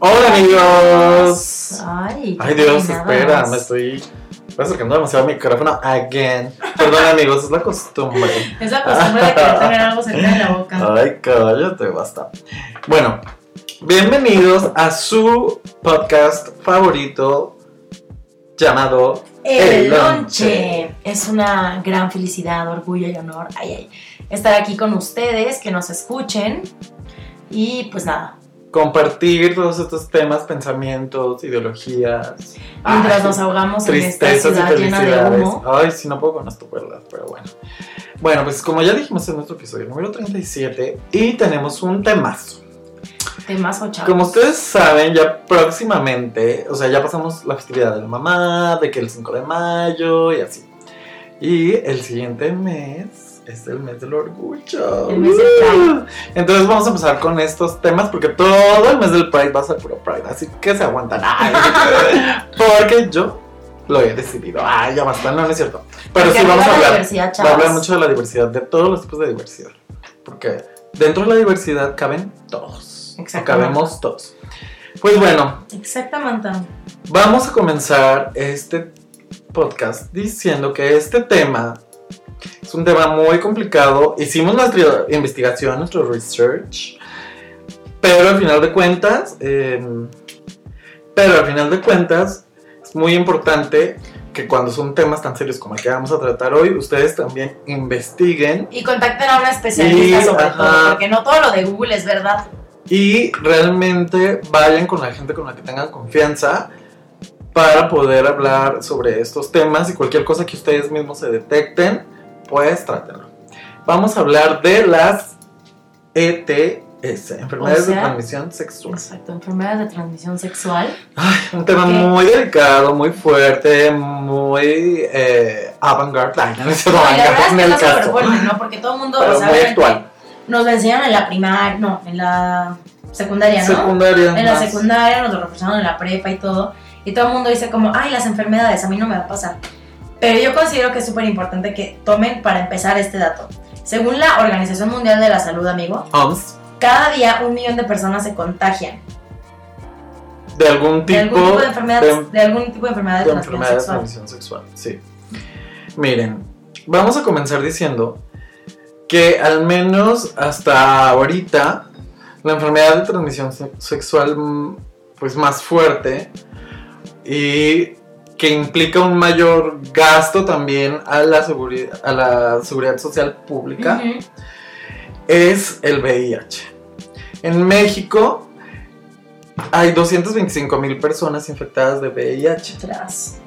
Hola amigos. Ay, Ay Dios, espera, me estoy acercando demasiado al micrófono again. Perdón amigos, es la costumbre. Es la costumbre de querer tener algo cerca de la boca. Ay, cállate, basta. Bueno, bienvenidos a su podcast favorito llamado El lonche. Es una gran felicidad, orgullo y honor. Ay, ay. Estar aquí con ustedes, que nos escuchen. Y pues nada, Compartir todos estos temas, pensamientos, ideologías. mientras ay, nos ahogamos en esta ciudad llena de humo. Ay, sí, no puedo con esto, ¿verdad? Pero bueno. Bueno, pues como ya dijimos en nuestro episodio número 37, y tenemos un temazo. Temas o chavos. Como ustedes saben, ya próximamente, o sea, ya pasamos la festividad de la mamá, de que el 5 de mayo y así. Y el siguiente mes es el mes del orgullo. El mes del Pride. Entonces vamos a empezar con estos temas porque todo el mes del Pride va a ser puro Pride, así que se aguantan. Ay, porque yo lo he decidido. Ay, ya basta, no, no es cierto. Pero Porque sí vamos a hablar. Va a hablar mucho de la diversidad, de todos los tipos de diversidad. Porque dentro de la diversidad caben todos. O Exactamente. cabemos todos. Pues bueno, Exactamente. vamos a comenzar este podcast diciendo que este tema es un tema muy complicado. Hicimos nuestra investigación, nuestro research, pero al final de cuentas, eh, pero al final de cuentas es muy importante que cuando son temas tan serios como el que vamos a tratar hoy, ustedes también investiguen Y contacten a una especialista sobre ajá. todo, porque no todo lo de Google es verdad. y realmente vayan con la gente con la que tengan confianza para poder hablar sobre estos temas y cualquier cosa que ustedes mismos se detecten, pues trátenlo. Vamos a hablar de las ETS, enfermedades O sea, de transmisión sexual. Exacto, enfermedades de transmisión sexual. Ay, un tema muy delicado, muy fuerte, muy eh, avant-garde. No es No, es fuerte, ¿no? Porque todo el mundo, pero muy actual. nos lo enseñaron en la primaria, no, en la secundaria, ¿no? Secundaria. en la secundaria, nos lo reforzaron en la prepa y todo. Y todo el mundo dice como, ay, las enfermedades, a mí no me va a pasar. Pero yo considero que es súper importante que tomen para empezar este dato. Según la Organización Mundial de la Salud, amigo, OMS, cada día un millón de personas se contagian de algún tipo, de algún tipo de enfermedad de- de, algún tipo de enfermedad de, de transmisión enfermedad sexual. transmisión sexual. Sí. Miren, vamos a comenzar diciendo que al menos hasta ahorita la enfermedad de transmisión se- sexual mm, pues más fuerte y que implica un mayor gasto también a la seguridad a la seguridad social pública es el VIH. En México hay 225 mil personas infectadas de VIH. Tras.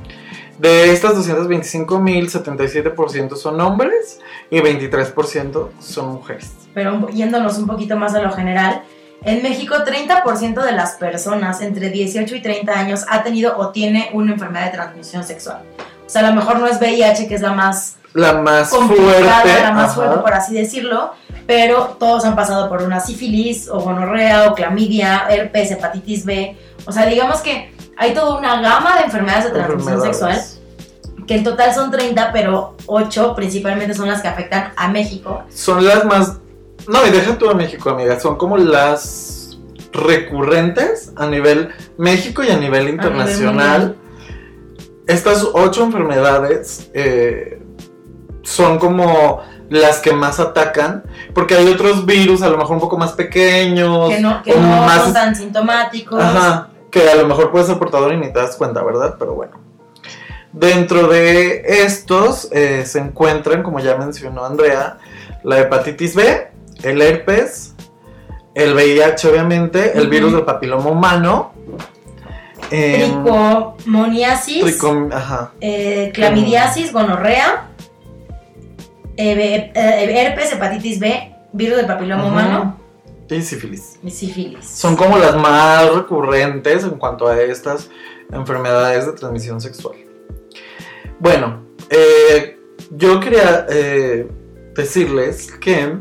De estas 225 mil, 77% son hombres y 23% son mujeres. Pero yéndonos un poquito más a lo general, en México 30% de las personas entre 18 y 30 años ha tenido o tiene una enfermedad de transmisión sexual. O sea, a lo mejor no es VIH, que es la más La más fuerte. la más ajá, fuerte, por así decirlo, pero todos han pasado por una sífilis o gonorrea o clamidia, herpes, hepatitis B. O sea, digamos que hay toda una gama de enfermedades de transmisión sexual, que en total son 30, pero 8 principalmente son las que afectan a México. Son las más. No, y deja tú a México, amiga. Son como las recurrentes a nivel México y a nivel internacional. Estas ocho enfermedades eh, son como las que más atacan, porque hay otros virus a lo mejor un poco más pequeños, que no, que o no más son tan sintomáticos. Ajá, que a lo mejor puedes ser portador y ni te das cuenta, ¿verdad? Pero bueno. Dentro de estos eh, se encuentran, como ya mencionó Andrea, la hepatitis B, el herpes, el VIH obviamente, el virus del papiloma humano, em, Tricomoniasis, tricom- ajá, eh, clamidiasis, gonorrea, eh, eh, herpes, hepatitis B, virus del papiloma humano y sífilis. y sífilis. Son como las más recurrentes en cuanto a estas enfermedades de transmisión sexual. Bueno, yo quería decirles que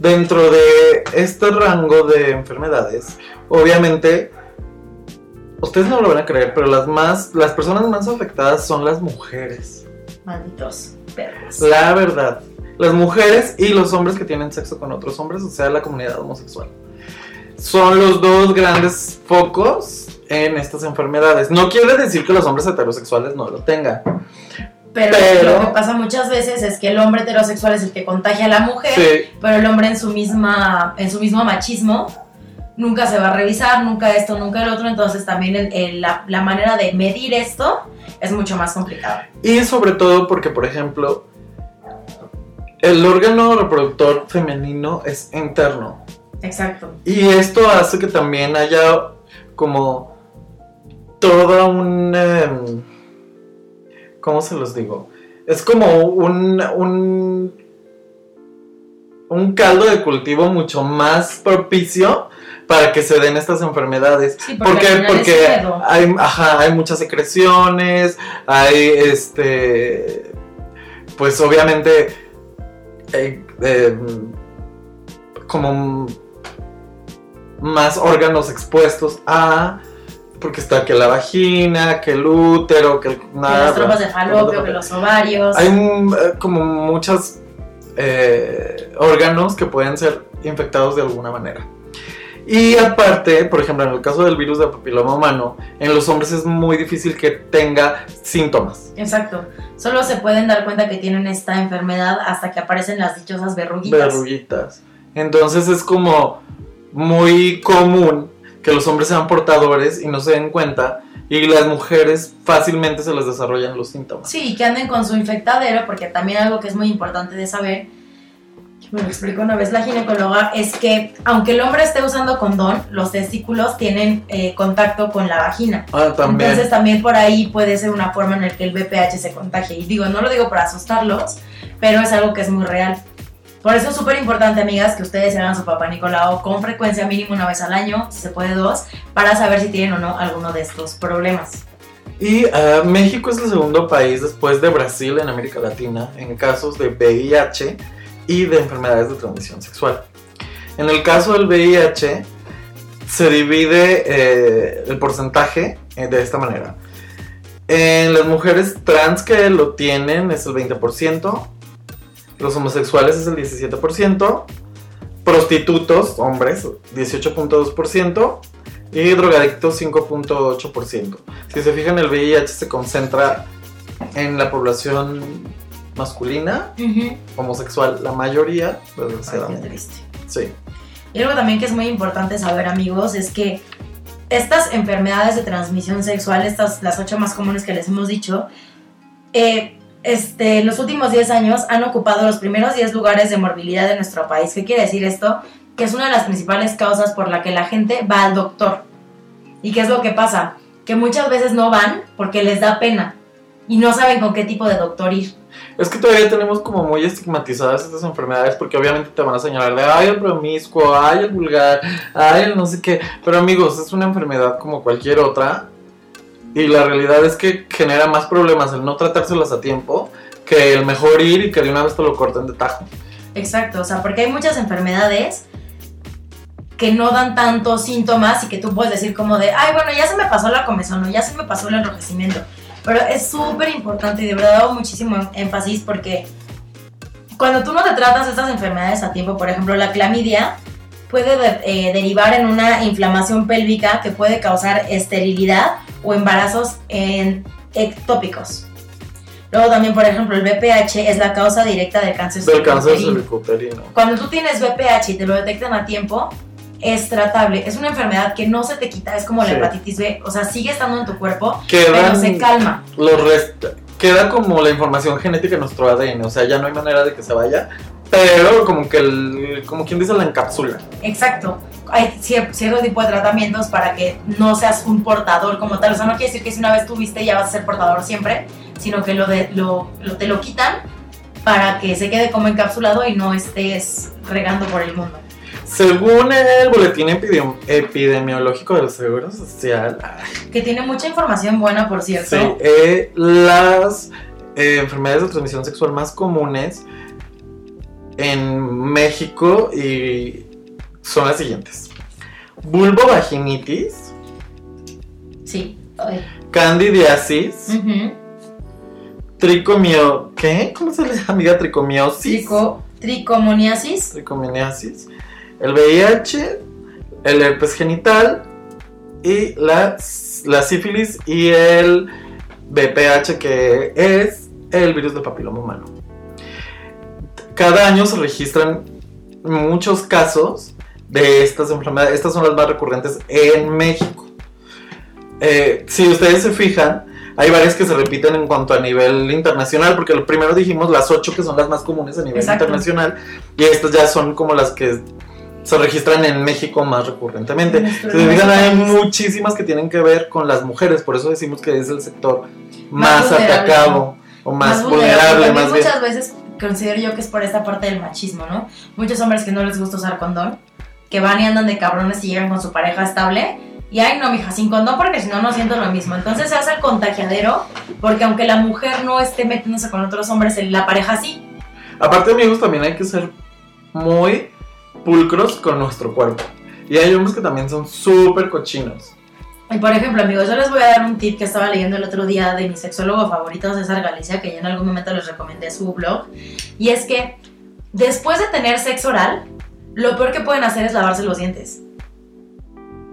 dentro de este rango de enfermedades, obviamente, ustedes no lo van a creer, pero las más, las personas más afectadas son las mujeres. Malditos perros. La verdad. Las mujeres y los hombres que tienen sexo con otros hombres, o sea, la comunidad homosexual. son los dos grandes focos en estas enfermedades. No quiere decir que los hombres heterosexuales no lo tengan. Pero, Pero- lo que pasa muchas veces es que el hombre heterosexual es el que contagia a la mujer, Sí. pero el hombre en su misma, en su mismo machismo nunca se va a revisar, nunca esto, nunca el otro, entonces también el- el- la, la manera de medir esto es mucho más complicada. Y sobre todo porque, por ejemplo, el órgano reproductor femenino es interno. Exacto. Y esto hace que también haya como toda un... em, ¿Cómo se los digo? Es como un, un, un caldo de cultivo mucho más propicio para que se den estas enfermedades. Sí, ¿Por porque qué? Porque hay, ajá, hay muchas secreciones, hay este, pues obviamente, eh, eh, como más órganos expuestos a, porque está que la vagina, que el útero, que el, nada, las trompas de falopio, que los ovarios. hay eh, como muchos eh, órganos que pueden ser infectados de alguna manera. Y aparte, por ejemplo, en el caso del virus del papiloma humano, en los hombres es muy difícil que tenga síntomas. Exacto. Solo se pueden dar cuenta que tienen esta enfermedad hasta que aparecen las dichosas verruguitas. Verruguitas. Entonces es como muy común que los hombres sean portadores y no se den cuenta. Y las mujeres fácilmente se les desarrollan los síntomas. Sí, que anden con su infectadero, porque también algo que es muy importante de saber, que me lo explicó una vez la ginecóloga, es que aunque el hombre esté usando condón, los testículos tienen eh, contacto con la vagina. Ah, también. Entonces también por ahí puede ser una forma en la que el VPH se contagie. Y digo, no lo digo para asustarlos, pero es algo que es muy real. Por eso es súper importante, amigas, que ustedes hagan su papá Nicolau con frecuencia mínimo una vez al año, si se puede dos, para saber si tienen o no alguno de estos problemas. Y ah, México es el segundo país después de Brasil en América Latina en casos de VIH y de enfermedades de transmisión sexual. En el caso del VIH se divide eh, el porcentaje eh, de esta manera. En las mujeres trans que lo tienen es el 20%, los homosexuales es el 17%, prostitutos, hombres, 18.2%, y drogadictos 5.8%. Si se fijan, el VIH se concentra en la población masculina, homosexual, la mayoría, Ay, qué desgraciadamente. triste. Sí. Y algo también que es muy importante saber, amigos, es que estas enfermedades de transmisión sexual, estas las ocho más comunes que les hemos dicho, eh, este, en los últimos 10 años han ocupado los primeros 10 lugares de morbilidad de nuestro país. ¿Qué quiere decir esto? Que es una de las principales causas por la que la gente va al doctor. ¿Y qué es lo que pasa? Que muchas veces no van porque les da pena y no saben con qué tipo de doctor ir. Es que todavía tenemos como muy estigmatizadas estas enfermedades porque obviamente te van a señalar de, ay, el promiscuo, ay, el vulgar, ay, el no sé qué. Pero amigos, es una enfermedad como cualquier otra y la realidad es que genera más problemas el no tratárselas a tiempo que el mejor ir y que de una vez te lo corten de tajo. Exacto, o sea, porque hay muchas enfermedades que no dan tantos síntomas y que tú puedes decir como de, ay, bueno, ya se me pasó la comezón o ya se me pasó el enrojecimiento. Pero es súper importante y de verdad hago muchísimo énfasis porque cuando tú no te tratas estas enfermedades a tiempo, por ejemplo, la clamidia puede de- eh, derivar en una inflamación pélvica que puede causar esterilidad o embarazos en ectópicos. Luego también, por ejemplo, el VPH es la causa directa del cáncer Del cáncer cervicuterino. Cuando tú tienes VPH y te lo detectan a tiempo, es tratable. Es una enfermedad que no se te quita, es como la Sí. hepatitis B. O sea, sigue estando en tu cuerpo, pero Quedan se calma. los rest- queda como la información genética en nuestro ADN, o sea, ya no hay manera de que se vaya, pero como que el, como quien dice la encapsula. Exacto. Hay cier- cierto tipo de tratamientos para que no seas un portador como tal. O sea, no quiere decir que si una vez tuviste ya vas a ser portador siempre, sino que lo de, lo, lo- te lo quitan para que se quede como encapsulado y no estés regando por el mundo. Según el boletín epidem- epidemiológico del Seguro Social, Que tiene mucha información buena, por cierto. sí, eh, las eh, enfermedades de transmisión sexual más comunes en México y son las siguientes. Vulvovaginitis, Sí. Ay. candidiasis, tricomio... ¿Qué? ¿Cómo se le llama, amiga? Tricomiosis. Trico, tricomoniasis. Tricomoniasis. El VIH, el herpes genital y la, la sífilis y el BPH que es el virus del papiloma humano. Cada año se registran muchos casos de estas enfermedades. Estas son las más recurrentes en México. Eh, si ustedes se fijan, hay varias que se repiten en cuanto a nivel internacional, porque lo primero dijimos las ocho que son las más comunes a nivel Exacto. internacional, y estas ya son como las que se registran en México más recurrentemente. Si se fijan, hay muchísimas que tienen que ver con las mujeres, por eso decimos que es el sector Más atacado o más, vulnerable, más bien. muchas veces considero yo que es por esta parte del machismo, ¿no? Muchos hombres que no les gusta usar condón, que van y andan de cabrones y llegan con su pareja estable. Y ay, no, mija, sin condón porque si no, no siento lo mismo. Entonces se hace el contagiadero, porque aunque la mujer no esté metiéndose con otros hombres, la pareja sí. Aparte, amigos, también hay que ser muy pulcros con nuestro cuerpo. Y hay hombres que también son súper cochinos. Y por ejemplo, amigos, yo les voy a dar un tip que estaba leyendo el otro día de mi sexólogo favorito, César Galicia, que ya en algún momento les recomendé su blog. Y es que después de tener sexo oral, lo peor que pueden hacer es lavarse los dientes.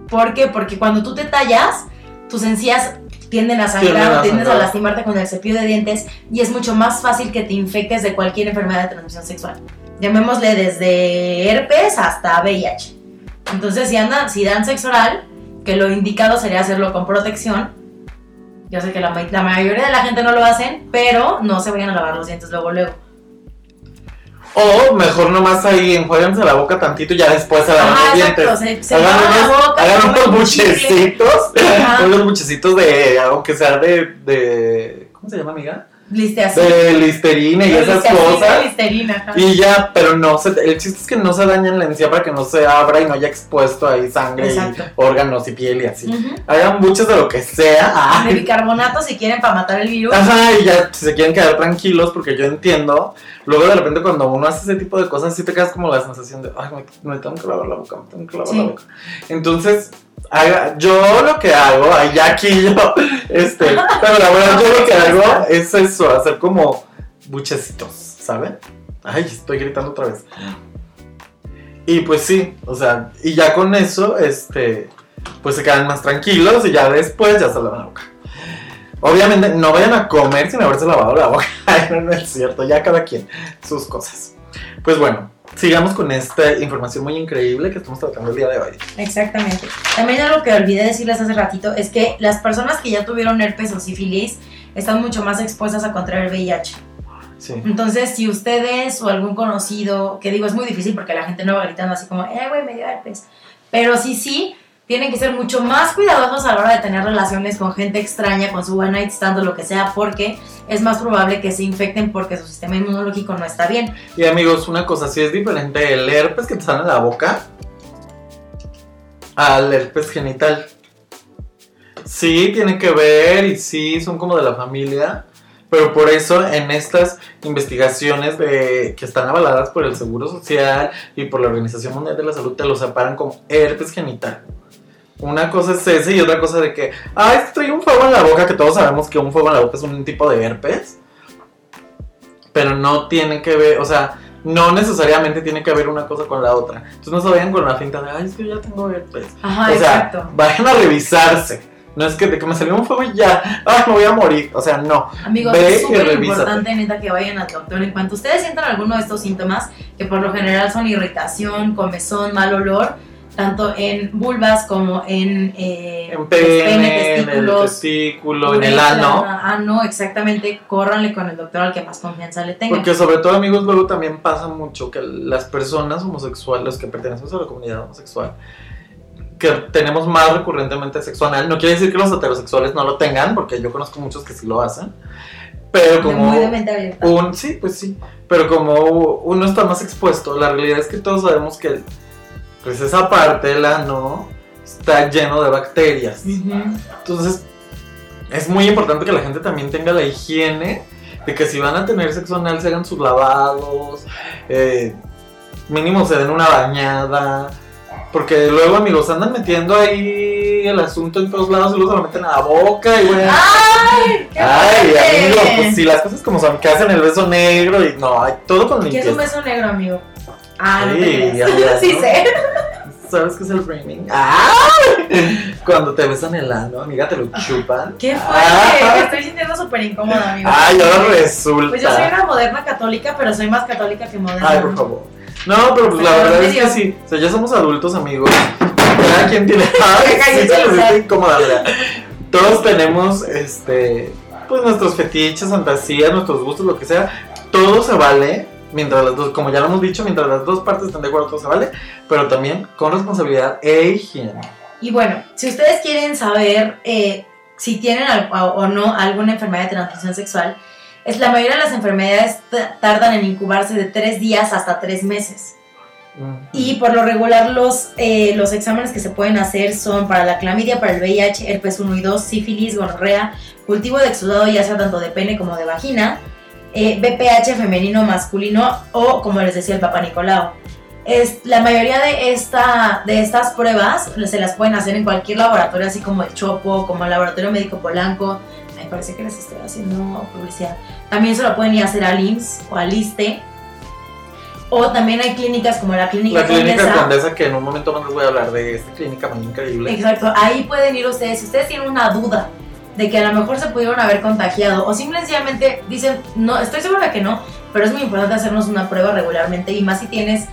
¿Por qué? Porque cuando tú te tallas, tus encías tienden a sangrar o tiendes a lastimarte con el cepillo de dientes y es mucho más fácil que te infectes de cualquier enfermedad de transmisión sexual. Llamémosle desde herpes hasta VIH. Entonces, si andan, si dan sexo oral, que lo indicado sería hacerlo con protección. Yo sé que la, la mayoría de la gente no lo hacen, pero no se vayan a lavar los dientes luego, luego. O mejor nomás ahí enjuáguense la boca tantito y ya después se lavan los exacto, dientes. se, se Hagan unos, boca, hagan unos buchecitos, unos buchecitos de, aunque sea de, de, ¿cómo se llama, amiga? De listerina y esas cosas. listerina. Y ya, pero no, se, el chiste es que no se dañen la encía para que no se abra y no haya expuesto ahí sangre Exacto. y órganos y piel y así. Ujú. Hagan muchos de lo que sea. De bicarbonato si quieren para matar el virus. Ajá, y ya si se quieren quedar tranquilos, porque yo entiendo. Luego de repente cuando uno hace ese tipo de cosas, sí te quedas como la sensación de, ay, me, me tengo que lavar la boca, me tengo que lavar Sí. la boca. Entonces, yo lo que hago, ay, ya aquí yo, este, pero la verdad yo lo que hago es eso, hacer como buchecitos, ¿saben? Ay, estoy gritando otra vez. Y pues sí, o sea, y ya con eso, este, pues se quedan más tranquilos y ya después ya se lavan la boca. Obviamente no vayan a comer sin haberse lavado la boca. No es cierto, ya cada quien sus cosas. Pues bueno, sigamos con esta información muy increíble que estamos tratando el día de hoy. Exactamente. También algo que olvidé decirles hace ratito es que las personas que ya tuvieron herpes o sífilis están mucho más expuestas a contraer VIH. Sí. Entonces, si ustedes o algún conocido, que digo, es muy difícil porque la gente no va gritando así como, eh, güey, me dio herpes. Pero sí, sí, tienen que ser mucho más cuidadosos a la hora de tener relaciones con gente extraña, con su one night stand o lo que sea, porque es más probable que se infecten porque su sistema inmunológico no está bien. Y amigos, una cosa, sí es diferente el herpes que te sale en la boca al herpes genital. Sí, tiene que ver y sí, son como de la familia. Pero por eso en estas investigaciones de, que están avaladas por el Seguro Social y por la Organización Mundial de la Salud te lo separan como herpes genital. Una cosa es ese y otra cosa de que, ah, es que trae un fuego en la boca, que todos sabemos que un fuego en la boca es un tipo de herpes. Pero no tiene que ver, o sea, no necesariamente tiene que ver una cosa con la otra. Entonces no se vayan con la finta de, ay, es que yo ya tengo herpes. Ajá, o sea, exacto. vayan a revisarse. No es que de que me salió un fuego y ya, ay, me voy a morir. O sea, no. Amigos, Ve es súper importante, neta, que vayan al doctor. En cuanto ustedes sientan alguno de estos síntomas, que por lo general son irritación, comezón, mal olor, tanto en vulvas como en, eh, En pues, pene, en el testículos, testículo, en el ano. ano, exactamente, córranle con el doctor al que más confianza le tengan. Porque sobre todo, amigos, luego también pasa mucho que las personas homosexuales, los que pertenecemos a la comunidad homosexual, que tenemos más recurrentemente sexo anal, no quiere decir que los heterosexuales no lo tengan, porque yo conozco muchos que sí lo hacen, pero como... Un, sí, pues sí. Pero como uno está más expuesto, la realidad es que todos sabemos que pues esa parte, el ano, está lleno de bacterias. Entonces, es muy importante que la gente también tenga la higiene de que si van a tener sexo anal, se hagan sus lavados, eh, mínimo se den una bañada. Porque luego, amigos, andan metiendo ahí el asunto en todos lados y luego se lo meten a la boca y bueno. ¡Ay! ¡Qué Ay, amigos, pues si las cosas como son, que hacen el beso negro y no, hay todo con ¿Qué es limpieza. un beso negro, amigo? Ah, no Sí, ya, ya, sí ¿no? sé. ¿Sabes qué es el framing? ¡Ah! Cuando te besan el ano, amiga, te lo chupan. ¿Qué? Ah. Me estoy sintiendo súper incómoda, amigo. Ay, ahora resulta. Pues yo soy una moderna católica, pero soy más católica que moderna. Ay, por favor. No, pero pues la verdad es que sí. O sea, ya somos adultos, amigos. Cada quien tiene. Ay, sí, estoy incómoda, Andrea. Todos tenemos, este, pues nuestros fetiches, fantasías, nuestros gustos, lo que sea. Todo se vale. Mientras las dos, como ya lo hemos dicho, mientras las dos partes estén de acuerdo, todo se vale. Pero también con responsabilidad e higiene. Y bueno, si ustedes quieren saber eh, si tienen o no alguna enfermedad de transmisión sexual, es la mayoría de las enfermedades tardan en incubarse de tres días hasta tres meses. Y por lo regular los, eh, los exámenes que se pueden hacer son para la clamidia, para el VIH, herpes 1 y 2, sífilis, gonorrea, cultivo de exudado ya sea tanto de pene como de vagina, eh, BPH femenino masculino o como les decía el Papa Nicolau. Es, la mayoría de, esta, de estas pruebas se las pueden hacer en cualquier laboratorio, así como el Chopo, como el Laboratorio Médico Polanco. Me parece que les estoy haciendo publicidad. También se lo pueden ir a hacer al IMSS o al ISTE. O también hay clínicas como la Clínica, La clínica Condesa. Condesa, que en un momento más les voy a hablar de esta clínica muy increíble. Exacto, ahí pueden ir ustedes. Si ustedes tienen una duda de que a lo mejor se pudieron haber contagiado o simplemente dicen, no, estoy segura que no, pero es muy importante hacernos una prueba regularmente y más si tienes,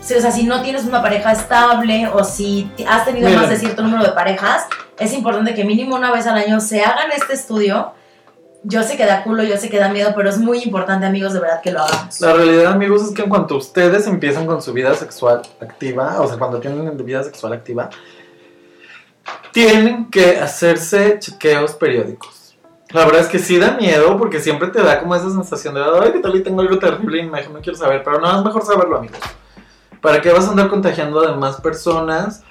si- o sea, si no tienes una pareja estable o si has tenido Miren. más de cierto número de parejas, es importante que mínimo una vez al año se hagan este estudio. Yo sé que da culo, yo sé que da miedo, pero es muy importante, amigos, de verdad que lo hagamos. La realidad, amigos, es que en cuanto ustedes empiezan con su vida sexual activa, o sea, cuando tienen vida sexual activa, tienen que hacerse chequeos periódicos. La verdad es que sí da miedo porque siempre te da como esa sensación de, ay, ¿qué tal y tengo algo terrible y mejor no quiero saber? Pero no, es mejor saberlo, amigos. ¿Para qué vas a andar contagiando a demás personas?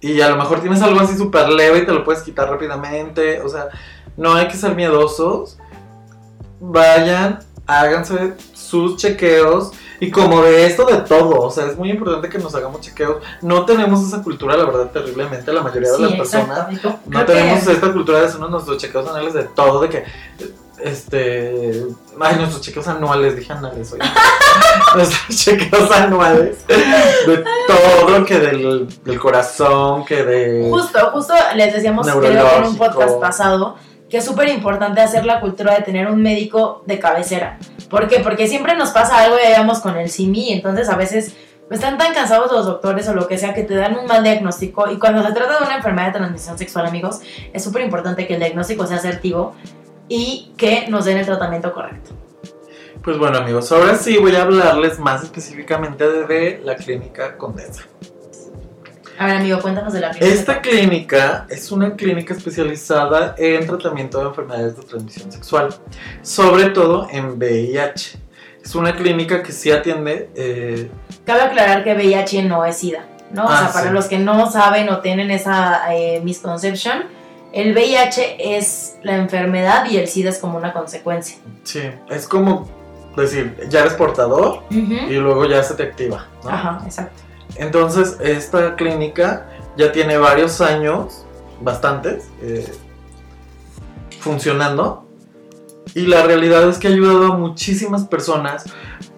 Y a lo mejor tienes algo así súper leve y te lo puedes quitar rápidamente. O sea, no hay que ser miedosos. Vayan, háganse sus chequeos. Y como de esto de todo, o sea, es muy importante que nos hagamos chequeos. No tenemos esa cultura, la verdad, terriblemente, la mayoría de las personas. exacto. No creo que- tenemos esta cultura de hacernos nuestros chequeos anuales de todo, de que, este, ay, nuestros chequeos anuales, dije anuales hoy. nuestros chequeos anuales de todo, que del, del corazón, que de... Justo, justo les decíamos creo en un podcast pasado que es súper importante hacer la cultura de tener un médico de cabecera. ¿Por qué? Porque siempre nos pasa algo y vamos con el simi, entonces a veces están tan cansados los doctores o lo que sea que te dan un mal diagnóstico y cuando se trata de una enfermedad de transmisión sexual, amigos, es súper importante que el diagnóstico sea asertivo y que nos den el tratamiento correcto. Pues bueno amigos, ahora sí voy a hablarles más específicamente de la clínica Condesa. A ver, amigo, cuéntanos de la clínica. Esta clínica es una clínica especializada en tratamiento de enfermedades de transmisión sexual, sobre todo en VIH. Es una clínica que sí atiende eh, Cabe aclarar que VIH no es SIDA, ¿no? o Ah, sea, para los que no saben o tienen esa eh, misconception, el VIH es la enfermedad y el SIDA es como una consecuencia. Sí, es como decir, ya eres portador y luego ya se te activa. ¿no? Ajá, exacto. Entonces, esta clínica ya tiene varios años, bastantes, eh, funcionando. Y la realidad es que ha ayudado a muchísimas personas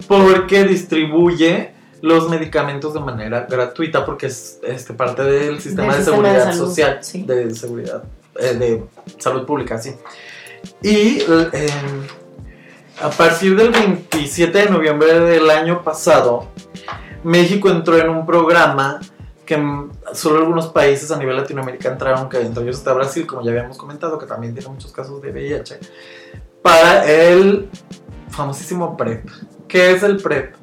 porque distribuye los medicamentos de manera gratuita, porque es este, parte del sistema Del de sistema de seguridad salud, social, sí. de seguridad, eh, de salud pública, sí. Y eh, a partir del 27 de noviembre del año pasado, México entró en un programa que solo algunos países a nivel Latinoamérica entraron, que entre ellos está Brasil, como ya habíamos comentado, que también tiene muchos casos de VIH, para el famosísimo PrEP. ¿Qué es el PrEP?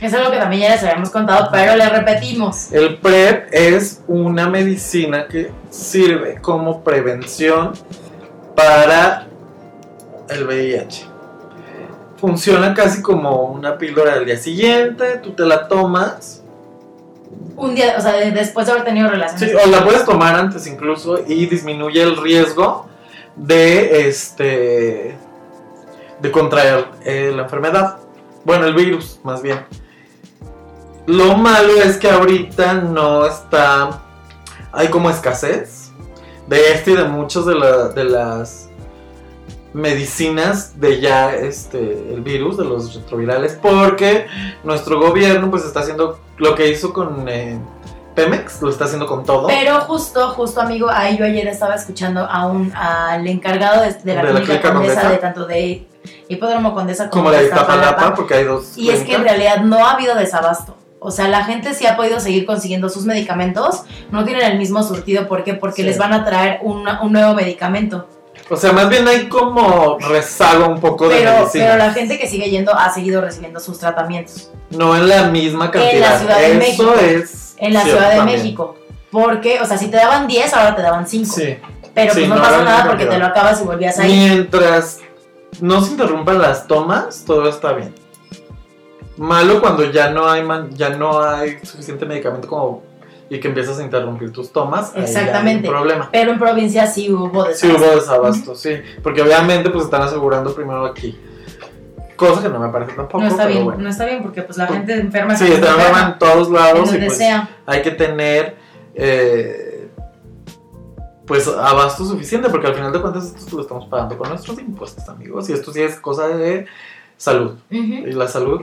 Es algo que también ya les habíamos contado, pero le repetimos. El PrEP es una medicina que sirve como prevención para el VIH. Funciona casi como una píldora del día siguiente, tú te la tomas, Un día, o sea, de- después de haber tenido relaciones. sí, o la puedes tomar antes incluso y disminuye el riesgo de este de contraer eh, la enfermedad. Bueno, el virus, más bien. Lo malo es que ahorita no está. Hay como escasez de este y de muchas de, la- de las medicinas de ya este el virus, de los retrovirales, porque nuestro gobierno pues está haciendo lo que hizo con eh, Pemex lo está haciendo con todo. Pero justo, justo amigo, ahí yo ayer estaba escuchando a un, al encargado de, de la ¿De la clínica Condesa, Condesa? de tanto de Hipódromo Condesa como, como la de Iztapalapa, porque hay dos. Y es que en realidad no ha habido desabasto. O sea, la gente sí ha podido seguir consiguiendo sus medicamentos, no tienen el mismo surtido. ¿Por qué? Porque Sí. les van a traer una- un nuevo medicamento. O sea, más bien hay como rezago un poco de Pero, medicina. pero la gente que sigue yendo ha seguido recibiendo sus tratamientos. No en la misma cantidad. En la Ciudad de Eso México. es. En la Ciudad de también. México. Porque, o sea, si te daban 10, ahora te daban 5. Sí. Pero Sí, pues no, no, pasa nada porque te lo acabas y volvías ahí. Mientras no se interrumpan las tomas, todo está bien. Malo cuando ya no hay man- ya no hay suficiente medicamento como y que empiezas a interrumpir tus tomas. ahí ya hay Exactamente. un problema. Pero en provincia sí hubo Sí desabasto. hubo desabasto, sí. Porque obviamente pues están asegurando primero aquí. Cosa que no me parece tampoco. No está bien, bueno. no está bien porque pues la gente enferma. Sí, está enferma en todos lados y pues sea. hay que tener eh, pues abasto suficiente porque al final de cuentas esto lo estamos pagando con nuestros impuestos amigos y esto sí es cosa de salud y la salud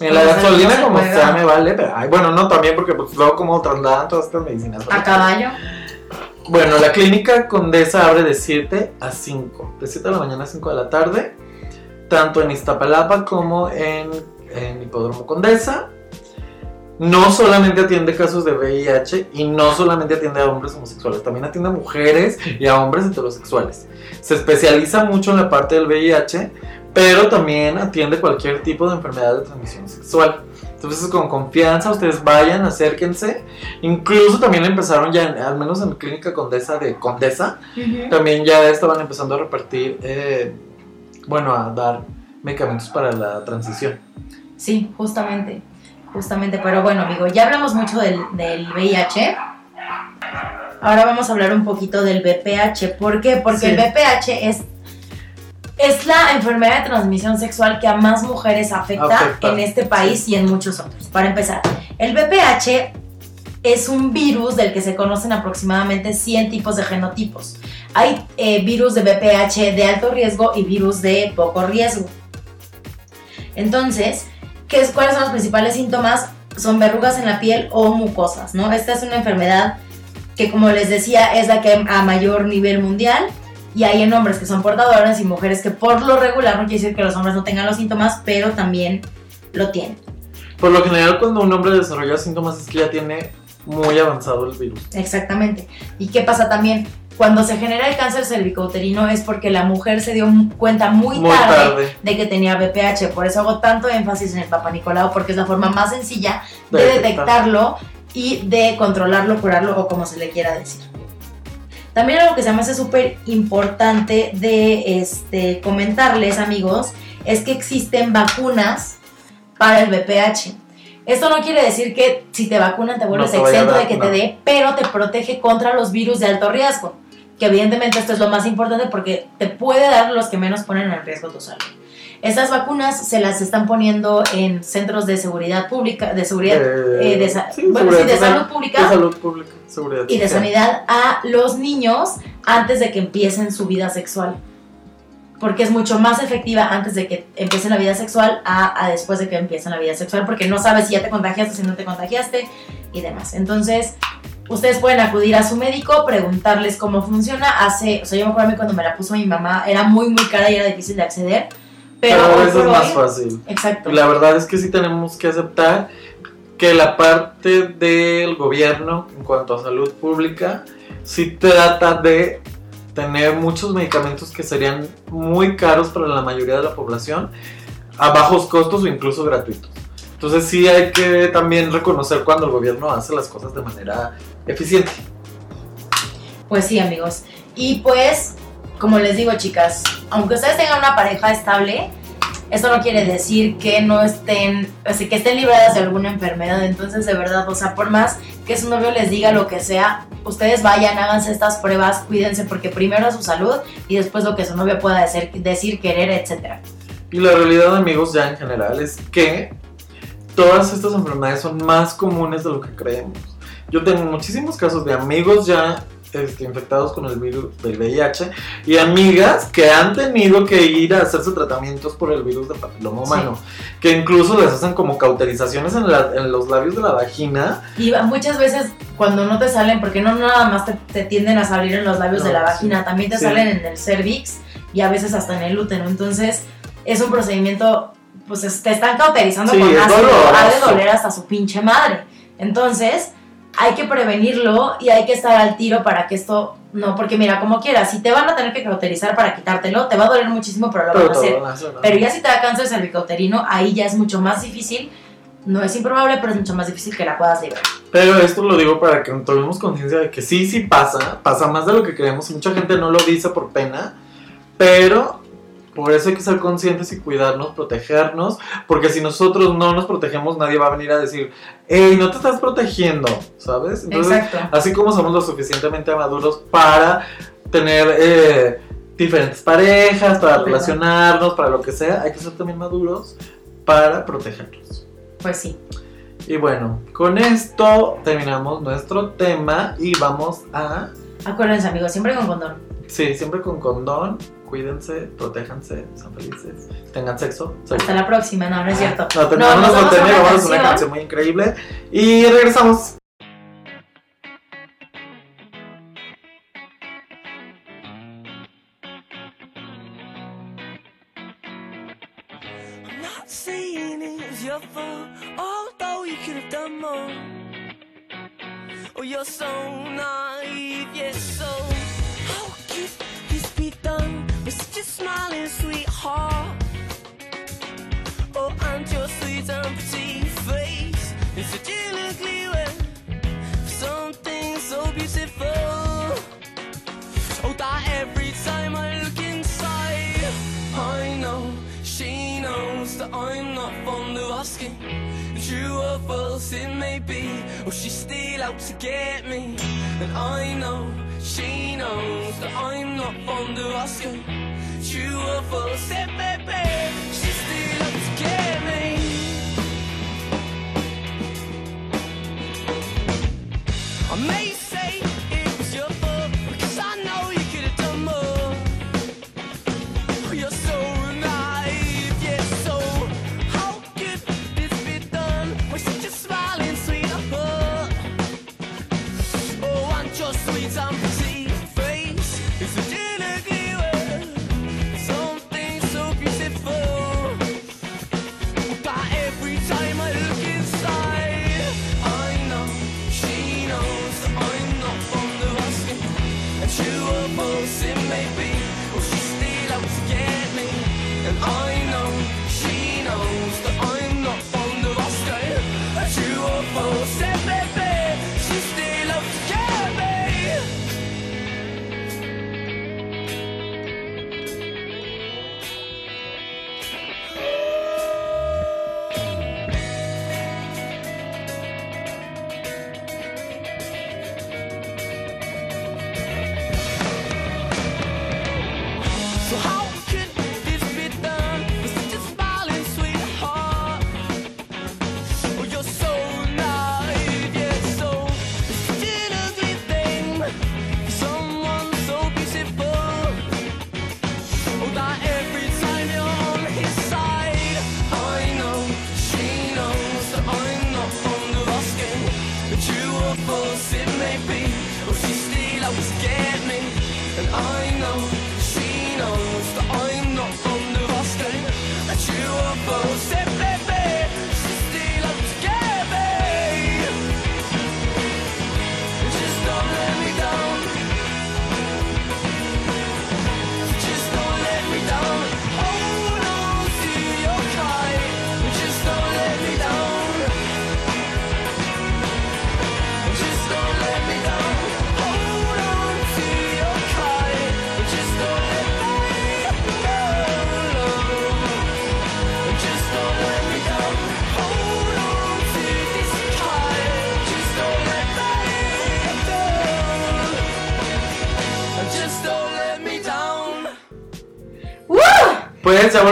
en Pues la gasolina no como sea me vale pero ay, bueno no también porque pues luego como trasladan todas estas medicinas A caballo. bueno la clínica Condesa abre de 7 a 5 de 7 de la mañana a 5 de la tarde tanto en Iztapalapa como en, en Hipódromo Condesa no solamente atiende casos de VIH y no solamente atiende a hombres homosexuales, también atiende a mujeres y a hombres heterosexuales. Se especializa mucho en la parte del VIH, pero también atiende cualquier tipo de enfermedad de transmisión sexual. Entonces, con confianza, ustedes vayan, acérquense. Incluso también empezaron ya, al menos en Clínica Condesa de Condesa, también ya estaban empezando a repartir, eh, bueno, a dar medicamentos para la transición. Sí, justamente. Justamente. Pero bueno, amigo, ya hablamos mucho del, del VIH. Ahora vamos a hablar un poquito del BPH. ¿Por qué? Porque Sí. el BPH es, es la enfermedad de transmisión sexual que a más mujeres afecta, Afecta. en este país y en muchos otros. Para empezar, el BPH es un virus del que se conocen aproximadamente 100 tipos de genotipos. Hay eh, virus de BPH de alto riesgo y virus de poco riesgo. Entonces, ¿qué es, ¿cuáles son los principales síntomas? Son verrugas en la piel o mucosas, ¿no? Esta es una enfermedad que, como les decía, es la que a mayor nivel mundial. Y hay en hombres que son portadores y mujeres que por lo regular no quiere decir que los hombres no tengan los síntomas, pero también lo tienen. Por lo general, cuando un hombre desarrolla síntomas es que ya tiene muy avanzado el virus. Exactamente. ¿Y qué pasa también? Cuando se genera el cáncer cervicouterino es porque la mujer se dio cuenta muy, Muy tarde, tarde. de que tenía BPH. Por eso hago tanto énfasis en el Papa Nicolau, porque es la forma más sencilla de De detectar. detectarlo y de controlarlo, curarlo o como se le quiera decir. También algo que se me hace súper importante de este, comentarles, amigos, es que existen vacunas para el VPH. Esto no quiere decir que si te vacunan te vuelves exento de que no. te dé, pero te protege contra los virus de alto riesgo. Que evidentemente esto es lo más importante porque te puede dar los que menos ponen en riesgo tu salud. Estas vacunas se las están poniendo en centros de seguridad pública, de seguridad, Eh, eh, de, sa- sí, bueno, seguridad sí, de social, salud pública De salud pública, seguridad y de sanidad a los niños antes de que empiecen su vida sexual. Porque es mucho más efectiva antes de que empiecen la vida sexual a, a después de que empiecen la vida sexual, porque no sabes si ya te contagiaste, si no te contagiaste y demás. Entonces, ustedes pueden acudir a su médico, preguntarles cómo funciona. Hace, o sea, yo me acuerdo a mí cuando me la puso mi mamá, era muy, muy cara y era difícil de acceder. Pero, Pero eso es más fácil. Exacto. La verdad es que sí tenemos que aceptar que la parte del gobierno en cuanto a salud pública sí trata de tener muchos medicamentos que serían muy caros para la mayoría de la población a bajos costos o incluso gratuitos. Entonces sí hay que también reconocer cuando el gobierno hace las cosas de manera eficiente. Pues sí, amigos. Y pues, como les digo, chicas, aunque ustedes tengan una pareja estable, esto no quiere decir que no estén, o que estén libradas de alguna enfermedad. Entonces, de verdad, o sea, por más que su novio les diga lo que sea, ustedes vayan, háganse estas pruebas, cuídense, porque primero su salud y después lo que su novio pueda decir, decir querer, etcétera. Y la realidad, amigos, ya en general es que todas estas enfermedades son más comunes de lo que creemos. Yo tengo muchísimos casos de amigos ya este, infectados con el virus del VIH y amigas que han tenido que ir a hacerse tratamientos por el virus del papiloma humano, que incluso les hacen como cauterizaciones en, la- en los labios de la vagina. Y muchas veces cuando no te salen, porque no nada más te, te tienden a salir en los labios No, de la sí. vagina, también te Sí. salen en el cervix y a veces hasta en el útero. Entonces es un procedimiento, pues es- te están cauterizando Sí, con ácido, ha de doler hasta su pinche madre. Entonces hay que prevenirlo y hay que estar al tiro para que esto no, porque mira, como quieras, si te van a tener que cauterizar para quitártelo, te va a doler muchísimo, pero lo Pero van a hacer. Pero ya si te da cáncer cervicouterino, ahí ya es mucho más difícil. No es improbable, pero es mucho más difícil que la puedas liberar. Pero esto lo digo para que tomemos conciencia de que sí, sí pasa, pasa más de lo que creemos. Mucha gente no lo dice por pena, pero por eso hay que ser conscientes y cuidarnos, protegernos, porque si nosotros no nos protegemos, nadie va a venir a decir, hey, no te estás protegiendo, ¿sabes? Entonces, Exacto. así como somos lo suficientemente maduros para tener eh, diferentes parejas, para relacionarnos, para lo que sea, hay que ser también maduros para protegernos. Pues sí. Y bueno, con esto terminamos nuestro tema y vamos a, Acuérdense, amigos, siempre con condón. sí, siempre con condón, cuídense, protéjanse, sean felices, tengan sexo. Hasta la próxima. No, no es cierto. No, terminamos nos vamos a una vamos a una canción. muy increíble y regresamos. I'm not saying it was your fault, although you could have done more. Oh, you're so naive, false it may be, or oh, she's still out to get me. And I know she knows that I'm not fond of asking. True or false it may be,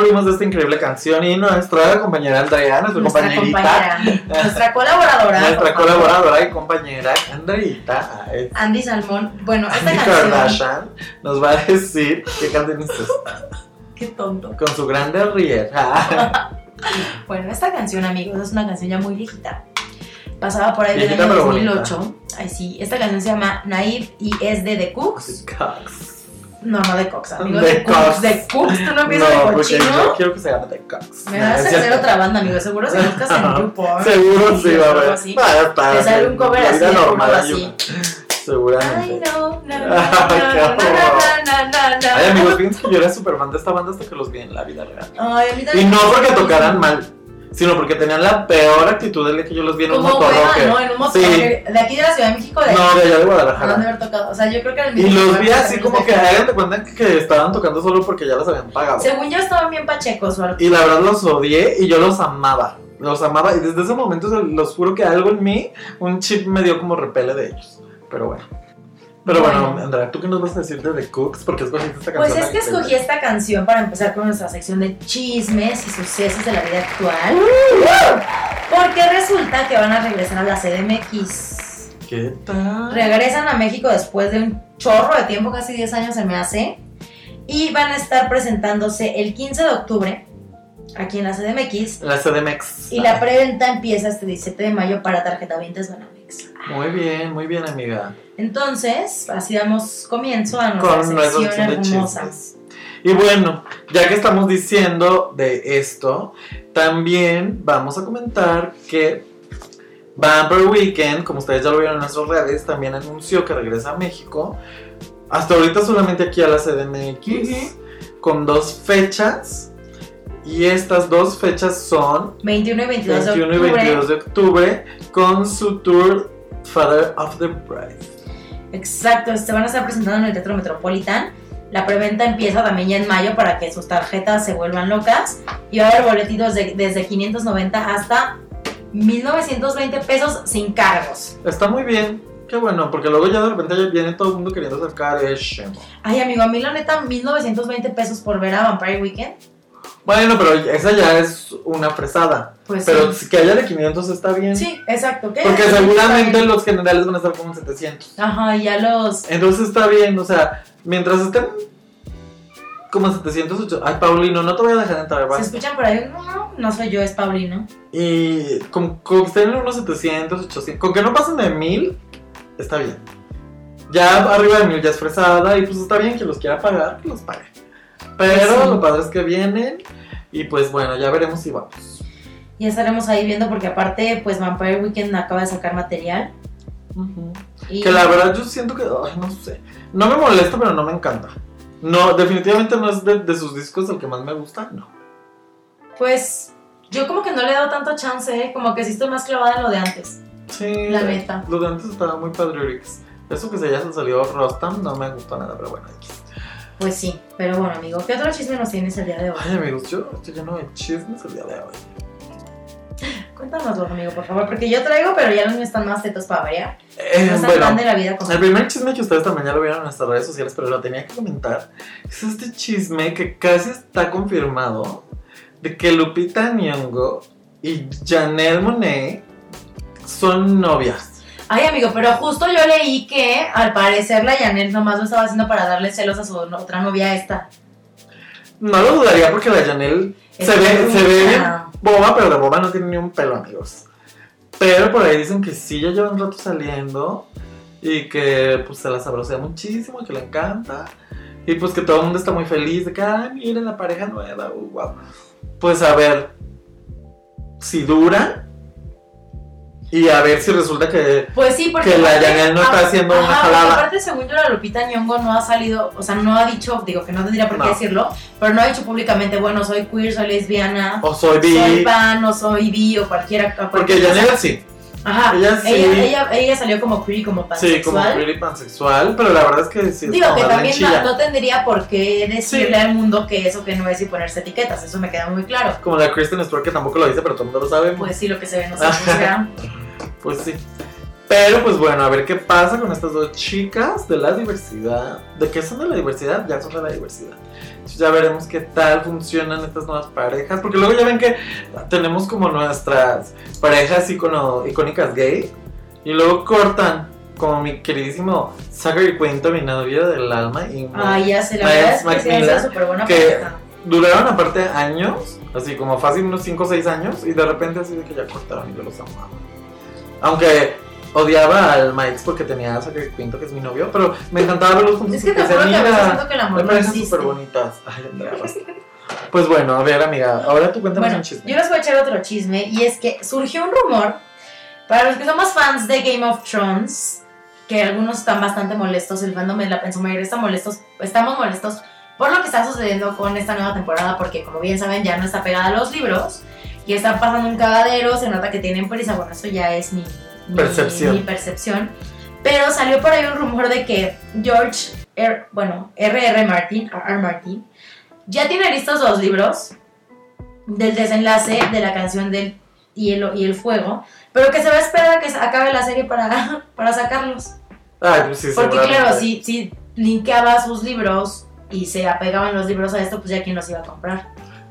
volvimos de esta increíble canción y nuestra compañera Andrea, nuestra, Nuestra compañerita, compañera, nuestra colaboradora. nuestra colaboradora y compañera Andreita, Andy Salmón. Bueno, esta Andy canción. Kardashian, nos va a decir qué canción es esta, Qué tonto. con su grande riera. Bueno, esta canción, amigos, es una canción ya muy viejita. Pasaba por ahí del año pero 2008. Ay, sí. Esta canción se llama Naive y es de The Cooks. No, no de Cox, amigos. De Cooks. Cooks. De Cooks. Tú no empiezas No, de porque cochino. yo quiero que se llame The Cox. Me vas a hacer otra banda, amigo. Seguro si buscas en YouPorn. Seguro sí va a haber. así. Te sale un cover así vida de normal así. Seguramente. no, no, no, no, Ay, no, no, no, no, Ay, no. amigos, fíjense que yo era súper fan de esta banda hasta que los vi en la vida real. Ay, a mí Y también no me porque tocaran mal, sino porque tenían la peor actitud del día que yo los vi en un motorroque. ¿no? En un motor. Sí. De aquí de la Ciudad de México, de No, de allá de han de Guadalajara. haber tocado. O sea, yo creo que era el Y los vi así como que hagan de cuenta que estaban tocando solo porque ya los habían pagado. Según yo estaban bien pachecos, ¿verdad? Y la verdad los odié y yo los amaba. Los amaba y desde ese momento los juro que algo en mí, un chip me dio como repele de ellos. Pero bueno. Pero bueno, Bueno. Andrea, ¿tú qué nos vas a decir de The Cooks? Porque escogiste esta Pues canción. es que escogí esta canción para empezar con nuestra sección de chismes y sucesos de la vida actual. Porque resulta que van a regresar a la CDMX. ¿Qué tal? Regresan a México después de un chorro de tiempo, casi 10 años se me hace. Y van a estar presentándose el 15 de octubre aquí en la CDMX. La CDMX. Y la preventa empieza este 17 de mayo para tarjeta 20 Muy bien, muy bien, amiga. Entonces, así damos comienzo a nuestra Con sección hermosa. Y bueno, ya que estamos diciendo de esto, también vamos a comentar que Vampire Weekend, como ustedes ya lo vieron en nuestras redes, también anunció que regresa a México. Hasta ahorita solamente aquí a la CDMX, con dos fechas. Y estas dos fechas son 21 y 22 de 21 y octubre. 22 de octubre con su tour Father of the Bride. Exacto, se van a estar presentando en el Teatro Metropolitan. La preventa empieza también ya en mayo para que sus tarjetas se vuelvan locas. Y va a haber boletitos de- desde 590 hasta 1920 pesos sin cargos. Está muy bien. Qué bueno, porque luego ya de repente ya viene todo el mundo queriendo sacar ese. Ay, amigo, a mí la neta, 1920 pesos por ver a Vampire Weekend. Bueno, pero esa ya es una fresada. Pues Pero sí. que haya de 500 está bien. Sí, exacto. ¿qué? Porque seguramente los generales van a estar como en 700. Ajá, y ya los. Entonces está bien, o sea, mientras estén como en 700, 800. Ay, Paulino, no te voy a dejar entrar, va. ¿Se escuchan por ahí? No, no, no soy yo, es Paulino. Y con, con que estén en unos 700, 800. Con que no pasen de 1000, está bien. Ya arriba de 1000 ya es fresada y pues está bien que los quiera pagar, que los pague. Pero Pues sí. lo padre es que vienen y pues bueno, ya veremos si vamos. Ya estaremos ahí viendo porque aparte, pues Vampire Weekend acaba de sacar material. Y Que la verdad yo siento que, ay, no sé, no me molesta pero no me encanta. No, definitivamente no es de, de sus discos el que más me gusta, no. Pues yo como que no le he dado tanto chance, ¿eh? como que sí estoy más clavada en lo de antes. Sí, La neta. Lo de antes estaba muy padre, Eso que se haya salido Rostam no me gustó nada, pero bueno, X. Pues sí, pero bueno, amigo, ¿qué otro chisme nos tienes el día de hoy? Ay, amigos, yo estoy lleno de chismes el día de hoy. Cuéntanoslo, amigo, por favor, porque yo traigo, pero ya los míos están más tetos para variar. Eh, No es el bueno, plan de la vida como... el primer chisme que ustedes también ya lo vieron en nuestras redes sociales, pero lo tenía que comentar, es este chisme que casi está confirmado de que Lupita Nyong'o y Janelle Monet son novias. Ay, amigo, pero justo yo leí que al parecer la Janet nomás lo estaba haciendo para darle celos a su no- otra novia esta. No lo dudaría porque la Janelle Es se ve, se ve bien rusa. boba, pero de boba no tiene ni un pelo, amigos. Pero por ahí dicen que sí, ya llevan un rato saliendo y que pues se la sabrosea muchísimo, que le encanta. Y pues que todo el mundo está muy feliz de que, ay, miren la pareja nueva, uh, wow. Pues a ver si dura y a ver si resulta que Pues sí, porque... Que la Janelle no está haciendo una ajá, porque jalada. aparte, según yo, la Lupita Nyong'o no ha salido, o sea, no ha dicho, digo que no tendría por qué No. decirlo, pero no ha dicho públicamente, bueno, soy queer, soy lesbiana, o soy soy bi. pan, o soy bi, o cualquiera. o Porque. Janelle sí, Ajá, ella sí. ella, ella, ella salió como queer y como sí, pansexual. como pretty pansexual, pero la verdad es que sí Digo que también no, tendría por qué decirle Sí. al mundo que eso que no es y ponerse etiquetas, eso me queda muy claro. Como la Kristen Stewart que tampoco lo dice, pero todo el mundo lo sabe. Pues sí, lo que se ve no se juzga. Pues sí. Pero pues bueno, a ver qué pasa con estas dos chicas de la diversidad. ¿De qué son de la diversidad? Ya son de la diversidad. Entonces ya veremos qué tal funcionan estas nuevas parejas. Porque luego ya ven que tenemos como nuestras parejas icono- icónicas gay. Y luego cortan como mi queridísimo Zachary Quinto, mi novio del alma. Y Ay, ya sé, la verdad es que Macmillan, buena que- pareja. duraron aparte años, así como fácil unos 5 o 6 años, y de repente así de que ya cortaron y yo los amaba. Aunque odiaba al Mike porque tenía a Zachary Quinto, que es mi novio, pero me encantaba verlos juntos Es que te juro que siento que amor me parecen súper bonitas. Ay. Pues bueno, a ver, amiga, ahora tú cuéntame Bueno, un chisme. yo les voy a echar otro chisme y es que surgió un rumor para los que somos fans de Game of Thrones, que algunos están bastante molestos, el fandom de la mayoría está molestos, estamos molestos por lo que está sucediendo con esta nueva temporada, porque como bien saben ya no está pegada a los libros y están pasando un cagadero, se nota que tienen prisa, bueno, eso ya es mi, mi- Percepción. mi percepción. Pero salió por ahí un rumor de que George, R, bueno, R.R. Martin, R.R. Martin, ya tiene listos los libros del desenlace de la canción del hielo y el fuego, pero que se va a esperar a que acabe la serie para, para sacarlos. Ay, pues sí, Porque claro, si, si linkeaba sus libros y se apegaban los libros a esto, pues ya quién los iba a comprar.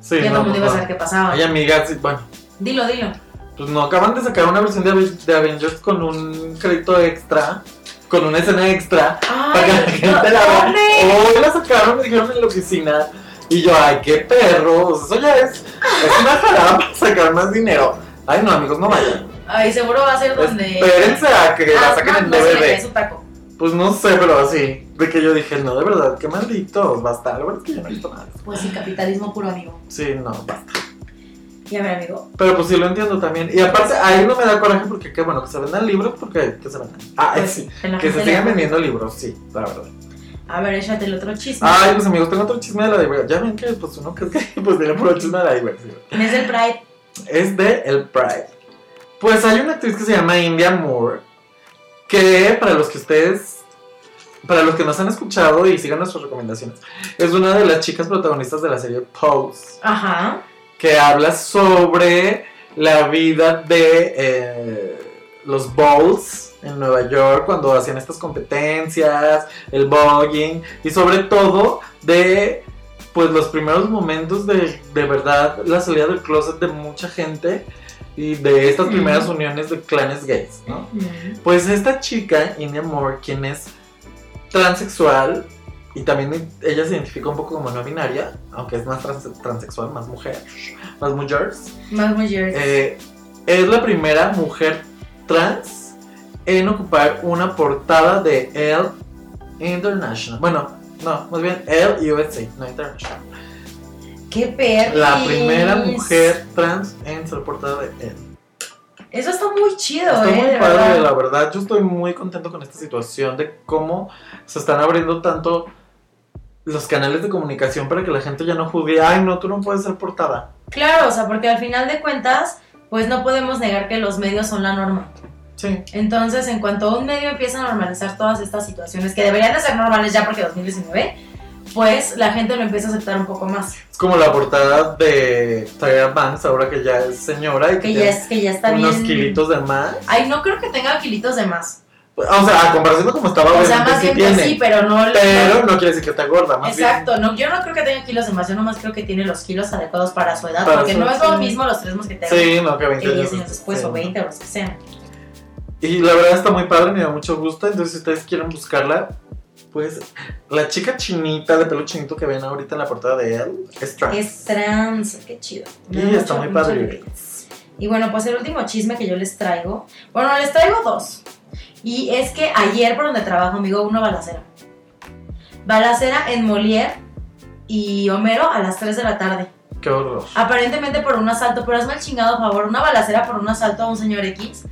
Sí, ya no, no. saber qué pasaba. Ay, amiga, sí, bueno, Dilo, dilo. pues no acaban de sacar una versión de, de Avengers con un crédito extra, con una escena extra. Para que la ¡Ay! gente la vea. Hoy la sacaron, me dijeron en la oficina. Y yo, ay, qué perros. Eso ya es, es una jalada para sacar más dinero. Ay, no, amigos, no vayan. Ay, seguro va a ser donde. Espérense a que la Ah, saquen en no, pues, DVD. Pues no sé, pero así. De que yo dije, no, de verdad, qué malditos. Basta. La verdad es que yo no he visto nada. Pues sí, capitalismo puro, amigo. Sí, no, basta. Y a ver, amigo. Pero pues sí lo entiendo también. Y aparte, ahí no me da coraje porque qué bueno que se vendan libros, porque que se vendan. Ah, Pues sí. que se sigan vendiendo libros, sí, la verdad. A ver, échate el otro chisme. Ay, pues amigos, tengo otro chisme de la diversidad. Ya ven que pues uno que es que pues tiene puro chisme de la diversidad. Es del Pride. Es de El Pride. Pues hay una actriz que se llama India Moore, que para los que ustedes, para los que nos han escuchado y sigan nuestras recomendaciones, es una de las chicas protagonistas de la serie Pose, Ajá. que habla sobre la vida de eh, los bowls en Nueva York cuando hacían estas competencias, el voguing y sobre todo de pues los primeros momentos de, de verdad la salida del closet de mucha gente y de estas primeras uniones de clanes gays, ¿no? Pues esta chica, India Moore, quien es transexual y también ella se identifica un poco como no binaria, aunque es más trans- transexual, más mujer, más mujeres, Más mujeres. eh, es la primera mujer trans en ocupar una portada de Elle International. Bueno, no, más bien Elle USA, no International. ¡Qué perro! La primera mujer trans en ser portada de Elle. Eso está muy chido, Está ¿eh? muy de padre, verdad. la verdad. Yo estoy muy contento con esta situación de cómo se están abriendo tanto los canales de comunicación para que la gente ya no juzgue. Ay, no, tú no puedes ser portada. Claro, o sea, porque al final de cuentas, pues no podemos negar que los medios son la norma. Sí. Entonces, en cuanto un medio empieza a normalizar todas estas situaciones que deberían de ser normales ya porque 2019, pues la gente lo empieza a aceptar un poco más. Es como la portada de Tyra Banks, ahora que ya es señora y que, Que ya, es, que ya está unos bien. kilitos de más. Ay, no creo que tenga kilitos de más. O sea, a comparación de como estaba, O sea, más sí bien tiene. sí, pero no. Pero no quiere decir que está gorda, más Exacto, no, yo no creo que tenga kilos de más, yo nomás creo que tiene los kilos adecuados para su edad, Para porque su- no es lo sí. mismo los tres mosqueteros bien. Sí, no, que 20 que 10 años. después sí. o 20 o los que sean. Y la verdad está muy padre, me da mucho gusto. Entonces, si ustedes quieren buscarla, pues la chica chinita de pelo chinito que ven ahorita en la portada de él es trans. Es trans, qué chido. Y está muy padre. Y bueno, pues el último chisme que yo les traigo, bueno, les traigo dos. Y es que ayer por donde trabajo, amigo, una balacera. Balacera en Molière y Homero a las 3 de la tarde. Qué horror. Aparentemente por un asalto, pero hazme el chingado favor, una balacera por un asalto a un señor X.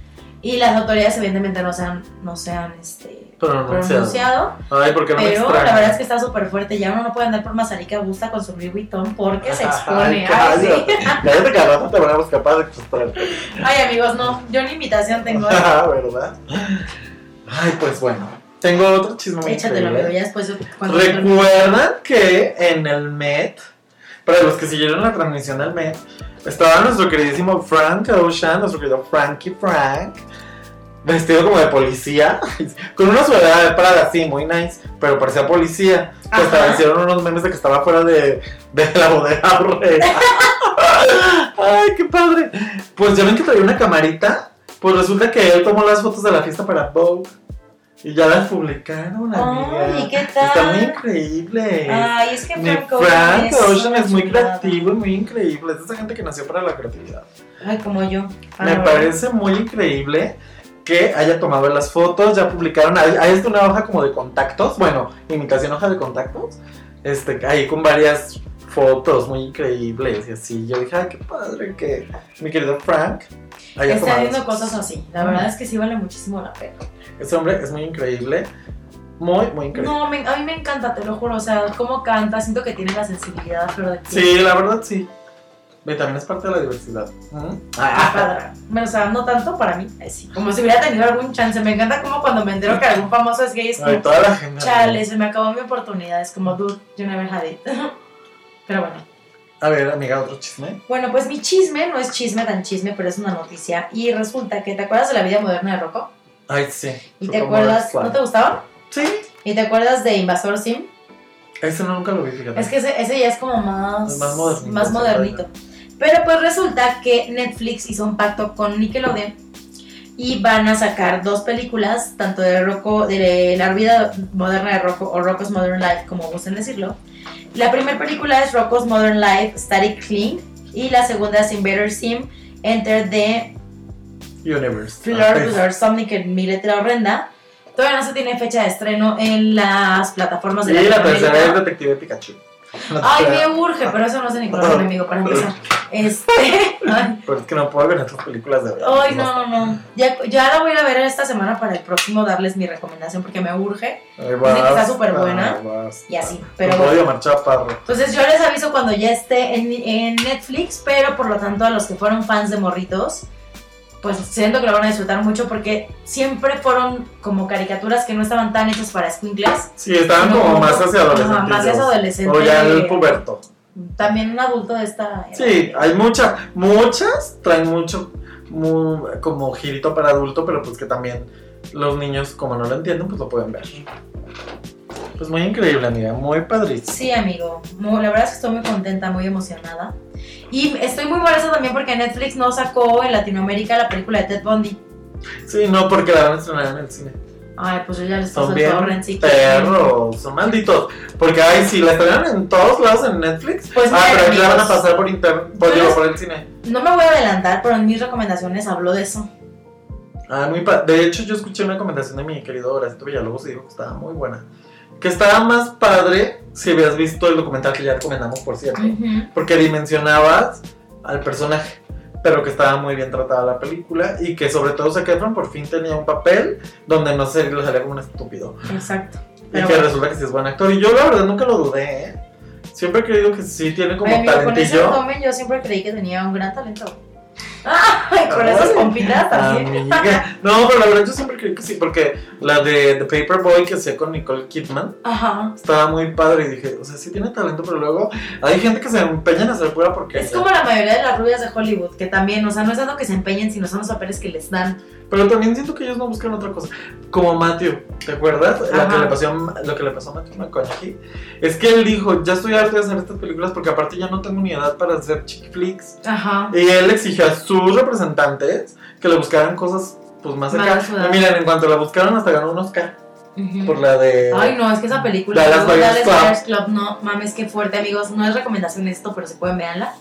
Y las autoridades evidentemente no se han, no se han este, Pronunciado. Ay, porque no Pero la verdad es que está súper fuerte. Ya uno no puede andar por Mazarica Gusta con su Louis Vuitton porque se expone. Ay, Ay, sí. Que te buscar para extraerte. Ay, amigos, no. Yo ni invitación tengo. Ah, ¿verdad? Ay, pues bueno. Tengo otro chisme muy Échatelo, amigo. Ya después cuando ¿Recuerdan que en el Met, para los que siguieron la transmisión del Met, estaba nuestro queridísimo Frank Ocean, nuestro querido Frankie Frank, vestido como de policía, con una sudadera de Prada, sí, muy nice, pero parecía policía. Que hasta Ajá. hicieron unos memes de que estaba fuera de, de la bodega. Ay, qué padre. Pues ya ven que traía una camarita. Pues resulta que él tomó las fotos de la fiesta para Vogue. Y ya las publicaron, amiga. Ay, ¿qué tal? Está muy increíble. Ay, es que Frank Ocean Frank es Ocean es muy chulada. creativo y muy increíble. Es esa gente que nació para la creatividad. Ay, como yo. Ah, Me bueno. parece muy increíble que haya tomado las fotos, ya publicaron, hay, hay una hoja como de contactos, bueno, imitación hoja de contactos, este, ahí con varias fotos muy increíbles y así. Yo dije, ay, qué padre que mi querido Frank haya Está viendo cosas así. La verdad es que sí vale muchísimo la pena. Ese hombre es muy increíble, muy, muy increíble. No, me- a mí me encanta, te lo juro. O sea, cómo canta, siento que tiene la sensibilidad, pero de. Sí, la verdad sí. Y también es parte de la diversidad. ¿Mm? Ah, o sea, no tanto para mí. Sí. Como si hubiera tenido algún chance. Me encanta como cuando me entero que algún famoso es gay. Es Ay, como, toda la gente. chale, se me acabó mi oportunidad. Es como, dude, you never had it. Pero bueno. A ver, amiga, otro chisme. Bueno, pues mi chisme no es chisme tan chisme, pero es una noticia. Y resulta que, ¿te acuerdas de la vida moderna de Rocco? Ay, sí. ¿Y te acuerdas? ¿No te gustaba? Sí. ¿Y te acuerdas de Invasor Sim? Ese no, nunca lo vi, fíjate. Es que ese, ese ya es como más, Es más modernito, más sí, modernito. Pero pues resulta que Netflix hizo un pacto con Nickelodeon y van a sacar dos películas, tanto de Rocco, de la vida moderna de Rocco o Rocco's Modern Life, como gusten decirlo. La primera película es Rocco's Modern Life Static Cling y la segunda es Invader Sim Enter the Universe. Floor Ah, Lord Somni que mi letra horrenda. Todavía no se tiene fecha de estreno en las plataformas de Y la tercera es Detective Pikachu. Ay, me urge, pero eso no sé ni es mi amigo para empezar. Este. Pero es que no puedo ver otras películas de verdad. ay, no, no, no. Ya, ya la voy a ir a ver esta semana para el próximo darles mi recomendación porque me urge Ahí Dicen que está vas, súper buena. vas. y así. Pero Pero bueno. Marcha Chaparro. Entonces yo les aviso cuando ya esté en, en Netflix, pero por lo tanto a los que fueron fans de Morritos, pues siento que lo van a disfrutar mucho porque siempre fueron como caricaturas que no estaban tan hechas para squinkles. Sí, estaban como más hacia adolescentes. más hacia adolescente. O ya el puberto. También un adulto de esta era. Sí, hay muchas, muchas traen mucho mu- como girito para adulto, pero pues que también los niños, como no lo entienden, pues lo pueden ver. Pues muy increíble, amiga, muy padrísimo. Sí, amigo. La verdad es que estoy muy contenta, muy emocionada. Y estoy muy molesta también porque Netflix no sacó en Latinoamérica la película de Ted Bundy. Sí, no, porque la van a estrenar en el cine. Ay, pues yo ya les el bien torrent si quieren. perros, son malditos. Porque, ay, sí, la estrenan en todos lados en Netflix. Pues ah, pero aquí la van a pasar por internet, por, les- por el cine. No me voy a adelantar, pero en mis recomendaciones hablo de eso. Ah, muy pa- De hecho, yo escuché una recomendación de mi querido Horacito Villalobos y dijo que estaba muy buena. Que estaba más padre si habías visto el documental que ya recomendamos, por cierto. Ujú. Porque dimensionabas al personaje, pero que estaba muy bien tratada la película y que sobre todo Zac Efron por fin tenía un papel donde no se le salía como un estúpido. Exacto. Y Pero que bueno. resulta que sí es buen actor. Y yo la verdad nunca lo dudé, ¿eh? Siempre he creído que sí tiene como Ay, amigo, con ese talentillo. abdomen yo siempre creí que tenía un gran talento. Ay, con esas pompitas también. No, pero la verdad yo siempre creí que sí, porque la de The Paperboy que hacía con Nicole Kidman Ajá. estaba muy padre y dije, o sea, sí tiene talento, pero luego hay gente que se empeña en hacer pura porque Es como la mayoría de las rubias de Hollywood, que también, o sea, no es tanto que se empeñen, sino son los papeles que les dan. Pero también siento que ellos no buscan otra cosa. Como Matthew, ¿te acuerdas? Ajá. que le pasó, a- lo que le pasó a Matthew McConaughey. Es que él dijo, ya estoy harto de hacer estas películas porque aparte ya no tengo ni edad para hacer chick flicks. Ajá. Y él exigió a sus representantes que le buscaran cosas pues más acá. Y miren, en cuanto la buscaron hasta ganó un Oscar Por la de... Ay, no, es que esa película. Dallas Buyers Club. Club, no mames, qué fuerte, amigos. No es recomendación esto, pero si pueden, véanla.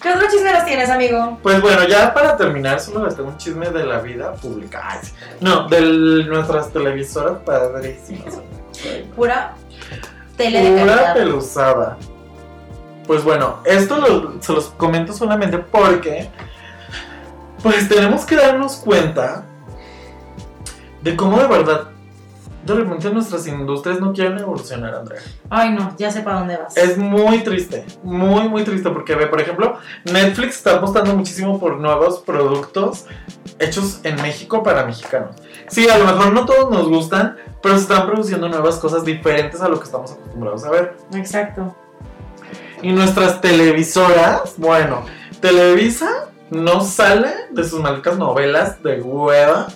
¿Qué otro chisme nos tienes, amigo? Pues bueno, ya para terminar, solo les tengo un chisme de la vida pública. Ay. No, de nuestras televisoras padrísimas. Pura tele de Pura calidad. peluzada. Pues bueno, esto lo- se los comento solamente porque pues tenemos que darnos cuenta de cómo de verdad de repente nuestras industrias no quieren evolucionar, Andrea. Ay, no, ya sé para dónde vas. Es muy triste, muy muy triste porque ve, por ejemplo, Netflix está apostando muchísimo por nuevos productos hechos en México para mexicanos. Sí, a lo mejor no todos nos gustan, pero se están produciendo nuevas cosas diferentes a lo que estamos acostumbrados a ver. Exacto. Y nuestras televisoras, bueno, Televisa no sale de sus malditas novelas de hueva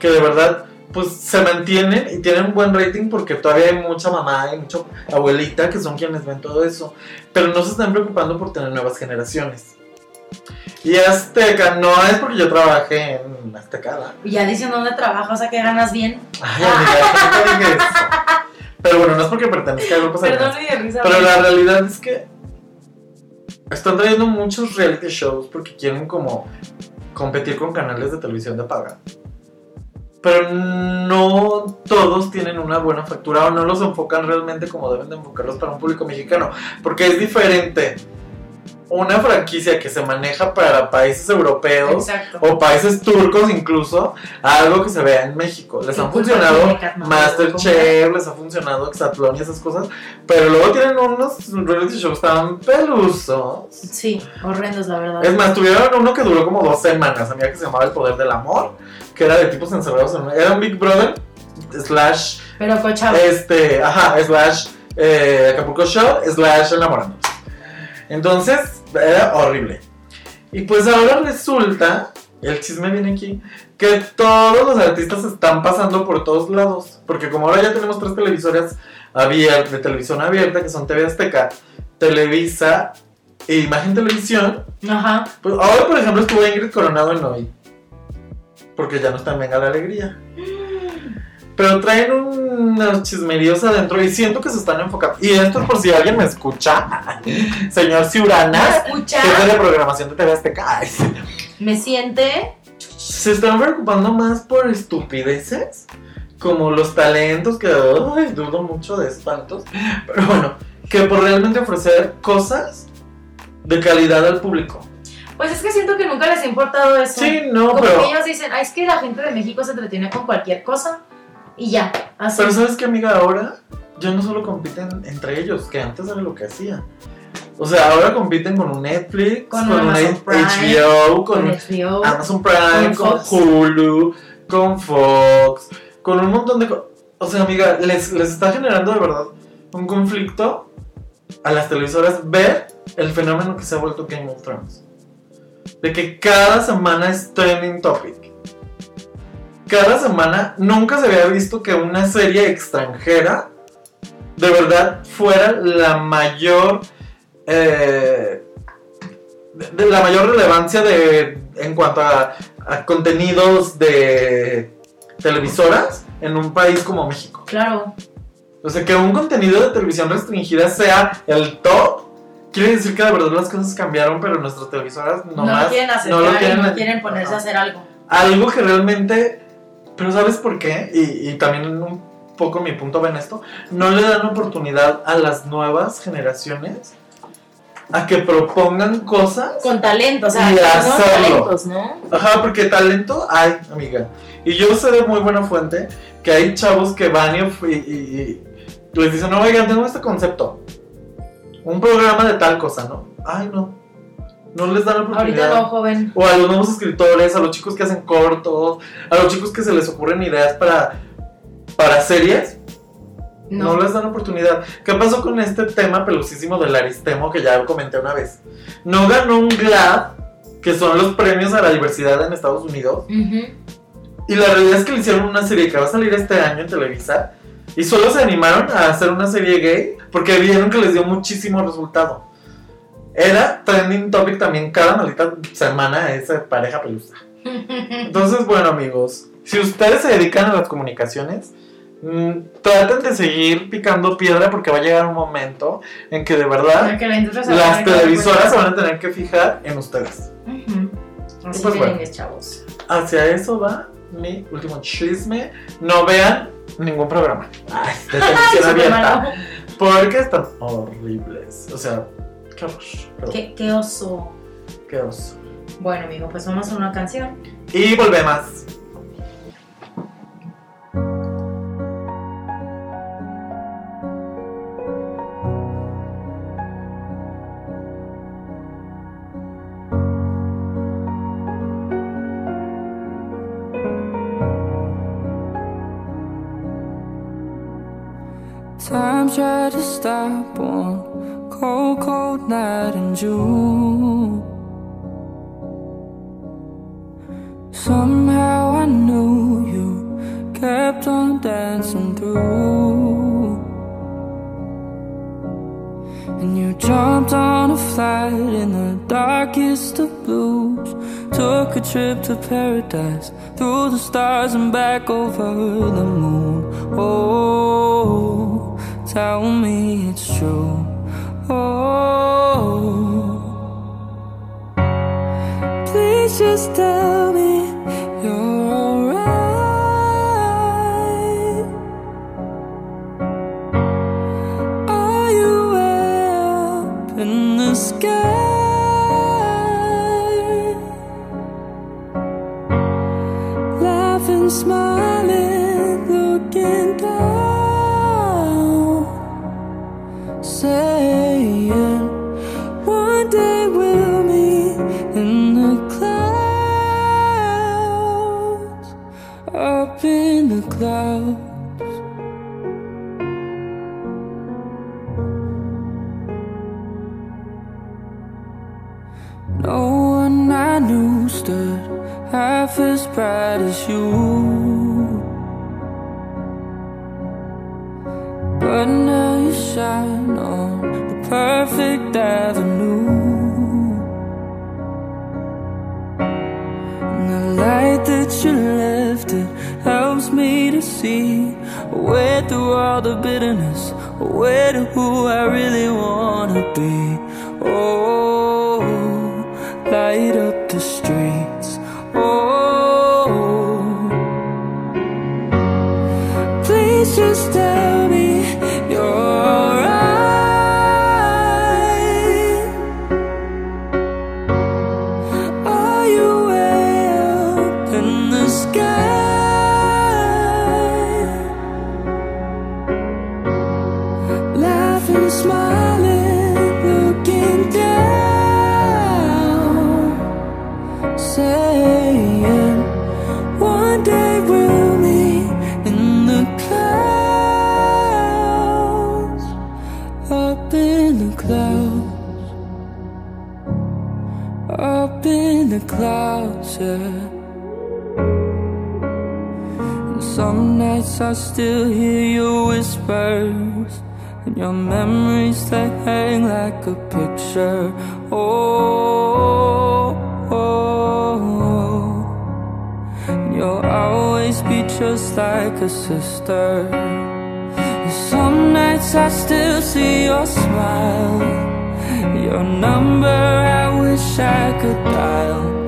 que de verdad pues se mantienen y tienen un buen rating porque todavía hay mucha mamá y mucha abuelita que son quienes ven todo eso, pero no se están preocupando por tener nuevas generaciones. Y Azteca no es porque yo trabajé en Azteca. Y ya dicen dónde trabajas, o sea que ganas bien. Ay, amiga, ¿por qué te dije eso? Pero bueno, no es porque pertenezca a grupos Perdón, risa. Pero la realidad es que están trayendo muchos reality shows porque quieren como competir con canales de televisión de paga. Pero no todos tienen una buena factura o no los enfocan realmente como deben de enfocarlos para un público mexicano. Porque es diferente una franquicia que se maneja para países europeos Exacto. o países turcos incluso, a algo que se vea en México. Les ¿Qué han funcionado? Masterchef, les ha funcionado Exatlón y esas cosas, pero luego tienen unos reality shows tan pelusos. Sí, horrendos, la verdad. Es más, tuvieron uno que duró como dos semanas, amiga, que se llamaba El Poder del Amor, que era de tipos encerrados en... Era un Big Brother, slash, Pero cochado. este, ajá, slash eh, Acapulco Show, slash Enamorándonos. Entonces, era horrible. Y pues ahora resulta, el chisme viene aquí, que todos los artistas están pasando por todos lados. Porque como ahora ya tenemos tres televisoras abiertas, de televisión abierta, que son TV Azteca, Televisa e Imagen Televisión, Ajá. pues ahora por ejemplo estuvo Ingrid Coronado en hoy. Porque ya no está en Venga la Alegría. Pero traen unos chismeríos adentro y siento que se están enfocando. Y esto es por si alguien me escucha, señor ¿Me Ciurana, escucha? que es de la programación de TV Azteca. Me siente. Se están preocupando más por estupideces, como los talentos, que ay, dudo mucho de espantos. Pero bueno, que por realmente ofrecer cosas de calidad al público. Pues es que siento que nunca les ha importado eso. Sí, no, Como pero. que ellos dicen, es que la gente de México se entretiene con cualquier cosa. Y ya, así. Pero sabes que amiga, ahora ya no solo compiten entre ellos, que antes era lo que hacían. O sea, ahora compiten con un Netflix, Con con, un Prime, HBO, con, con HBO. Amazon Prime, con con. Hulu, con Fox, con un montón de cosas. O sea, amiga, les, les está generando de verdad un conflicto a las televisoras ver el fenómeno que se ha vuelto Game of Thrones. De que cada semana es trending topic. Cada semana nunca se había visto que una serie extranjera de verdad fuera la mayor eh, de, la mayor relevancia de en cuanto a, a contenidos de televisoras en un país como México. Claro. O sea, que un contenido de televisión restringida sea el top, quiere decir que de verdad las cosas cambiaron, pero nuestras televisoras No, nomás lo quieren aceptar no lo y quieren- no quieren ponerse a hacer algo. algo que realmente. Pero ¿sabes por qué? Y, y también un poco mi punto va en esto. No le dan oportunidad a las nuevas generaciones a que propongan cosas. Con talento, o sea, Y talentos, ¿no? Ajá, porque talento hay, amiga. Y yo sé de muy buena fuente que hay chavos que van y- y- y les dicen, no, oigan, tengo este concepto. Un programa de tal cosa, ¿no? Ay, no. No les dan la oportunidad. Ahorita no, joven. O a los nuevos escritores, a los chicos que hacen cortos, a los chicos que se les ocurren ideas para, para series, no. No. les dan oportunidad. ¿Qué pasó con este tema pelusísimo del Aristemo que ya comenté una vez? No ganó un GLAAD, que son los premios a la diversidad en Estados Unidos, Ujú. y la realidad es que le hicieron una serie que va a salir este año en Televisa, y solo se animaron a hacer una serie gay porque vieron que les dio muchísimo resultado. Era trending topic también cada maldita semana esa pareja pelusa. Entonces, bueno, amigos, si ustedes se dedican a las comunicaciones, mm, traten de seguir picando piedra porque va a llegar un momento en que de verdad la las televisoras se van a tener que fijar en ustedes. Ujú. Así Pues bueno. chavos. Hacia eso va mi último chisme. No vean ningún programa Ay, de televisión abierta porque están horribles. O sea, qué horror. Qué oso. qué oso. Bueno, amigo, pues vamos a una canción. Y volvemos. try to stop on cold, cold night in June. Somehow I knew you kept on dancing through. And you jumped on a flight in the darkest of blues. Took a trip to paradise through the stars and back over the moon. Oh tell me it's true. Oh, please just tell you. But now you shine on the perfect avenue. And the light that you left it helps me to see a way through all the bitterness, a way to who I really wanna be. And some nights I still hear your whispers And your memories they hang like a picture. Oh, oh. And you'll always be just like a sister. And some nights I still see your smile. Your number I wish I could dial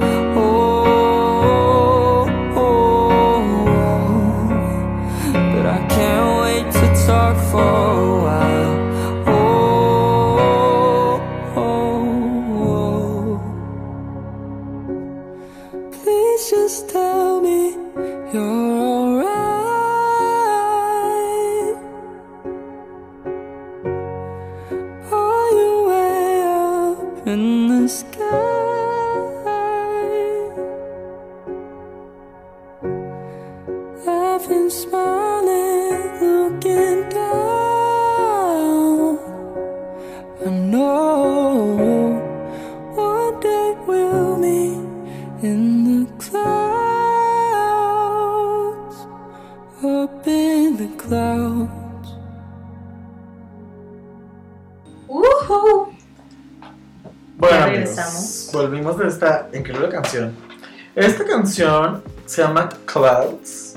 increíble canción. Esta canción se llama Clouds.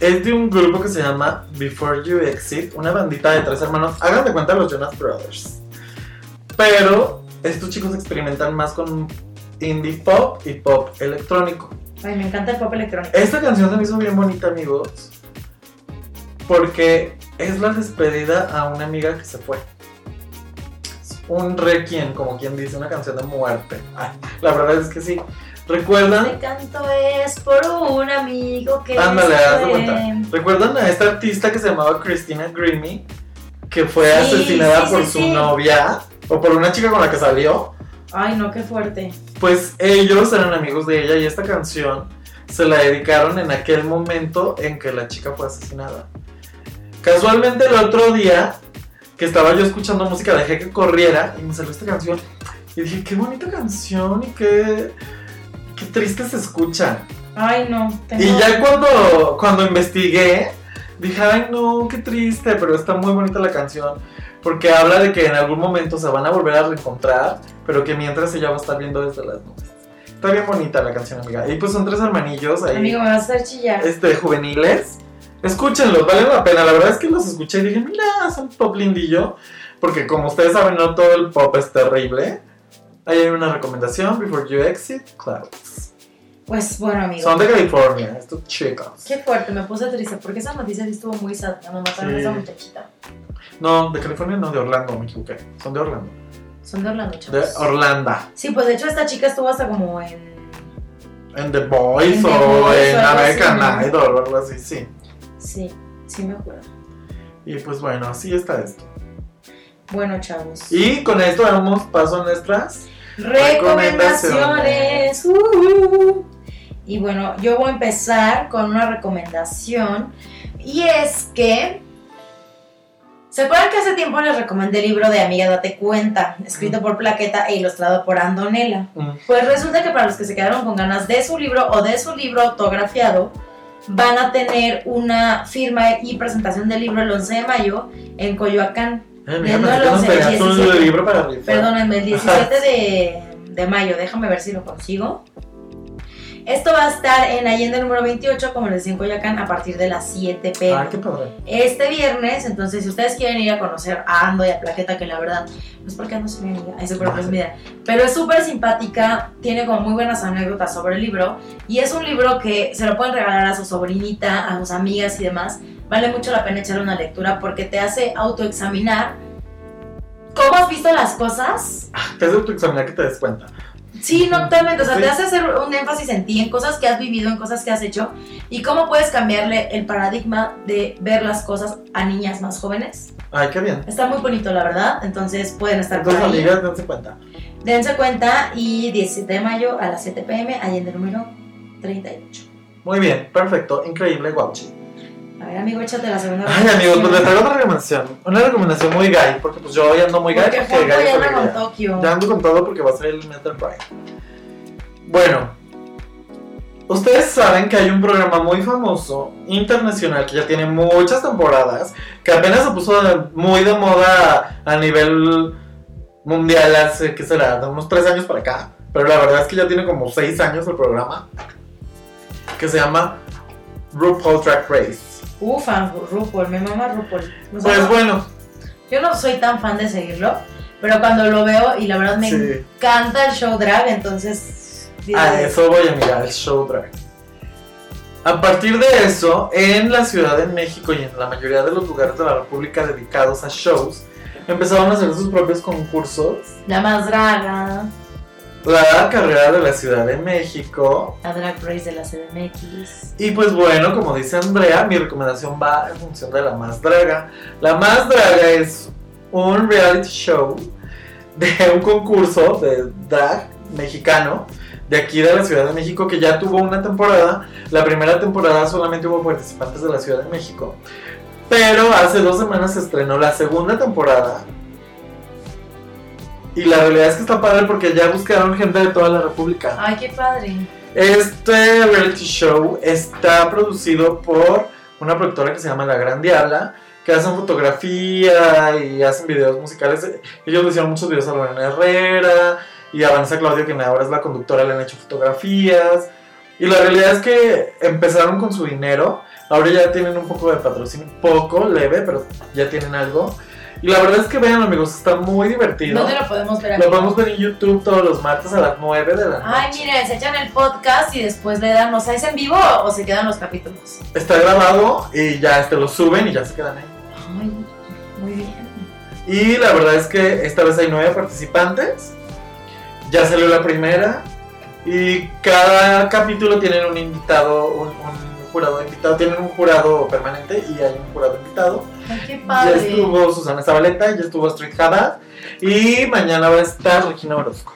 Es de un grupo que se llama Before You Exit, una bandita de tres hermanos. Hagan de cuenta los Jonas Brothers. Pero estos chicos experimentan más con indie pop y pop electrónico. Ay, me encanta el pop electrónico. Esta canción se me hizo bien bonita, amigos. Porque es la despedida a una amiga que se fue. Un requiem, como quien dice, una canción de muerte. Ay, la verdad es que sí. Este ¿Recuerdan? canto es por un amigo que Ándale, haz de cuenta. ¿Recuerdan a esta artista que se llamaba Christina Grimmie? Que fue Sí, asesinada sí, por sí, su novia o por una chica con la que salió. Ay, no, qué fuerte. Pues ellos eran amigos de ella y esta canción se la dedicaron en aquel momento en que la chica fue asesinada. Casualmente el otro día que estaba yo escuchando música dejé que corriera y me salió esta canción y dije, qué bonita canción y qué, qué triste se escucha. Ay, no. tengo- Y ya cuando, cuando investigué, dije, ay no, qué triste, pero está muy bonita la canción. porque habla de que en algún momento se van a volver a reencontrar, pero que mientras ella va a estar viendo desde las nubes. Está bien bonita la canción, amiga. Y pues son tres hermanillos ahí, Amigo, me vas a hacer chillar. este, juveniles. Escúchenlos, valen la pena. La verdad es que los escuché y dije, mira, son pop lindillo. Porque como ustedes saben, no todo el pop es terrible. Ahí hay una recomendación, Before You Exit, Clouds. Pues bueno, amigo. Son de California, estos chicos. Qué fuerte, me puse triste porque esa noticia sí estuvo muy sad cuando mataron a Sí. esa muchachita. No, de California no, de Orlando, me equivoqué. Son de Orlando. Son de Orlando, De chavos. Orlando. Sí, pues de hecho esta chica estuvo hasta como en... En The Boys En The o Boys en American. Idol o algo así, sí. Sí, sí me acuerdo. Y pues bueno, así está esto. Bueno, chavos. Y con esto damos paso a nuestras. Recomendaciones. Uh. Y bueno, yo voy a empezar con una recomendación. Y es que. ¿Se acuerdan que hace tiempo les recomendé el libro de Amiga Date Cuenta? Escrito por Plaqueta e ilustrado por Andonela. Mm, Pues resulta que para los que se quedaron con ganas de su libro o de su libro autografiado, van a tener una firma y presentación del libro el 11 de mayo en Coyoacán. Ay, mira, Viendo pensé que nos los del pedías un 17. libro para rifar. Perdónenme, el 17 de, de mayo, déjame ver si lo consigo. Esto va a estar en Allende número 28, como les decía en Coyoacán, a partir de las 7 pm. Ay, qué padre. Este viernes, entonces, si ustedes quieren ir a conocer a Ando y a Plaqueta, que la verdad, no es porque Ando mi amiga, es súper presumida, pero es súper simpática, tiene como muy buenas anécdotas sobre el libro, y es un libro que se lo pueden regalar a su sobrinita, a sus amigas y demás. Vale mucho la pena echarle una lectura porque te hace autoexaminar cómo has visto las cosas. Te hace autoexaminar que te des cuenta. Sí, no, totalmente. O sea, Sí. te hace hacer un énfasis en ti, en cosas que has vivido, en cosas que has hecho, y cómo puedes cambiarle el paradigma de ver las cosas a niñas más jóvenes. Ay, qué bien. Está muy bonito, la verdad. Entonces pueden estar por Entonces, ahí. amigas, dense cuenta. Dense cuenta y 17 de mayo a las 7 pm, Allende número 38. Muy bien, perfecto, increíble, guauchi. A ver, amigo, échate la segunda Ay, amigos, pues les traigo otra recomendación. Una recomendación muy gay, porque pues yo hoy ando muy gay. Porque porque gay ya anda con. Tokio. Ya ando con todo porque va a ser el Metal Pride. Bueno, ustedes saben que hay un programa muy famoso, internacional, que ya tiene muchas temporadas, que apenas se puso muy de moda a nivel mundial hace, ¿qué será? De unos tres años para acá. Pero la verdad es que ya tiene como seis años el programa, que se llama RuPaul Drag Race. Ufa, RuPaul, mi mamá RuPaul. Pues no- bueno, Yo no soy tan fan de seguirlo, pero cuando lo veo y la verdad me sí. encanta el show drag, entonces... A dices, eso voy a mirar el show drag. A partir de eso, en la Ciudad de México y en la mayoría de los lugares de la República dedicados a shows, empezaron a hacer sus propios concursos. La más draga, La carrera de la Ciudad de México. la drag race de la CDMX. Y pues bueno, como dice Andrea, mi recomendación va en función de la más draga. La más draga es un reality show de un concurso de drag mexicano de aquí de la Ciudad de México que ya tuvo una temporada. La primera temporada solamente hubo participantes de la Ciudad de México. Pero hace dos semanas se estrenó la segunda temporada. Y la realidad es que está padre porque ya buscaron gente de toda la República. Ay, qué padre. Este reality show está producido por una productora que se llama La Gran Diabla, que hacen fotografía y hacen videos musicales. Ellos le hicieron muchos videos a Lorena Herrera y a Vanessa Claudio, que ahora es la conductora, le han hecho fotografías. Y la realidad es que empezaron con su dinero, ahora ya tienen un poco de patrocinio, poco, leve, pero ya tienen algo. Y la verdad es que vean amigos, está muy divertido. ¿Dónde lo podemos ver aquí? Lo podemos ver en YouTube todos los martes a las 9 de la noche. Ay, miren, se echan el podcast y después le dan, o sea, ¿es en vivo o se quedan los capítulos? Está grabado y ya este, lo suben y ya se quedan ahí. Ay, muy bien. Y la verdad es que esta vez hay nueve participantes. Ya salió la primera. Y cada capítulo tienen un invitado, un, un jurado invitado. Tienen un jurado permanente y hay un jurado invitado. Ay, qué Ya padre. estuvo Susana Zabaleta, ya estuvo Street Haddad. Y mañana va a estar Regina Orozco.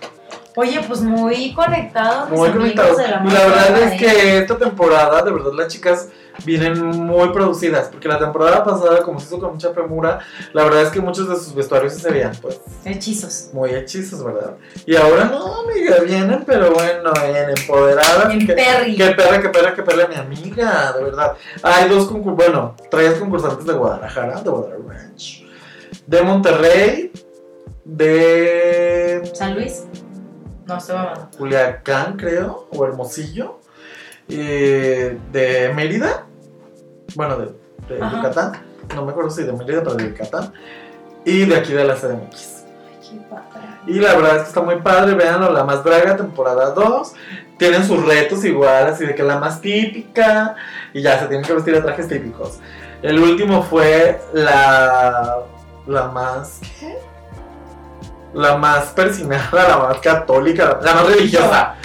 Oye, pues muy conectados. Muy conectados. la verdad es que esta temporada, de verdad, las chicas vienen muy producidas. Porque la temporada pasada, como se hizo con mucha premura, la verdad es que muchos de sus vestuarios se veían, pues, Hechizos. muy hechizos, ¿verdad? Y ahora no, amiga, vienen, pero bueno, bien empoderadas. En que, perra, qué perra, qué perra, mi amiga, de verdad. Hay dos concursantes, bueno, tres concursantes de Guadalajara, de Guadalajara Ranch. de Monterrey, de San Luis. No, estoy mamando. Culiacán, creo, o Hermosillo, eh, de Mérida, bueno, de. Yucatán, no me acuerdo si de Mérida, pero de Yucatán, y de aquí de la CDMX. Qué padre. Y la verdad es que está muy padre, véanlo, La Más Draga, temporada 2. Tienen sus retos igual, así de que la más típica, y ya se tienen que vestir de trajes típicos. El último fue la. La más. ¿Qué? La más persinada, la más católica, la más religiosa.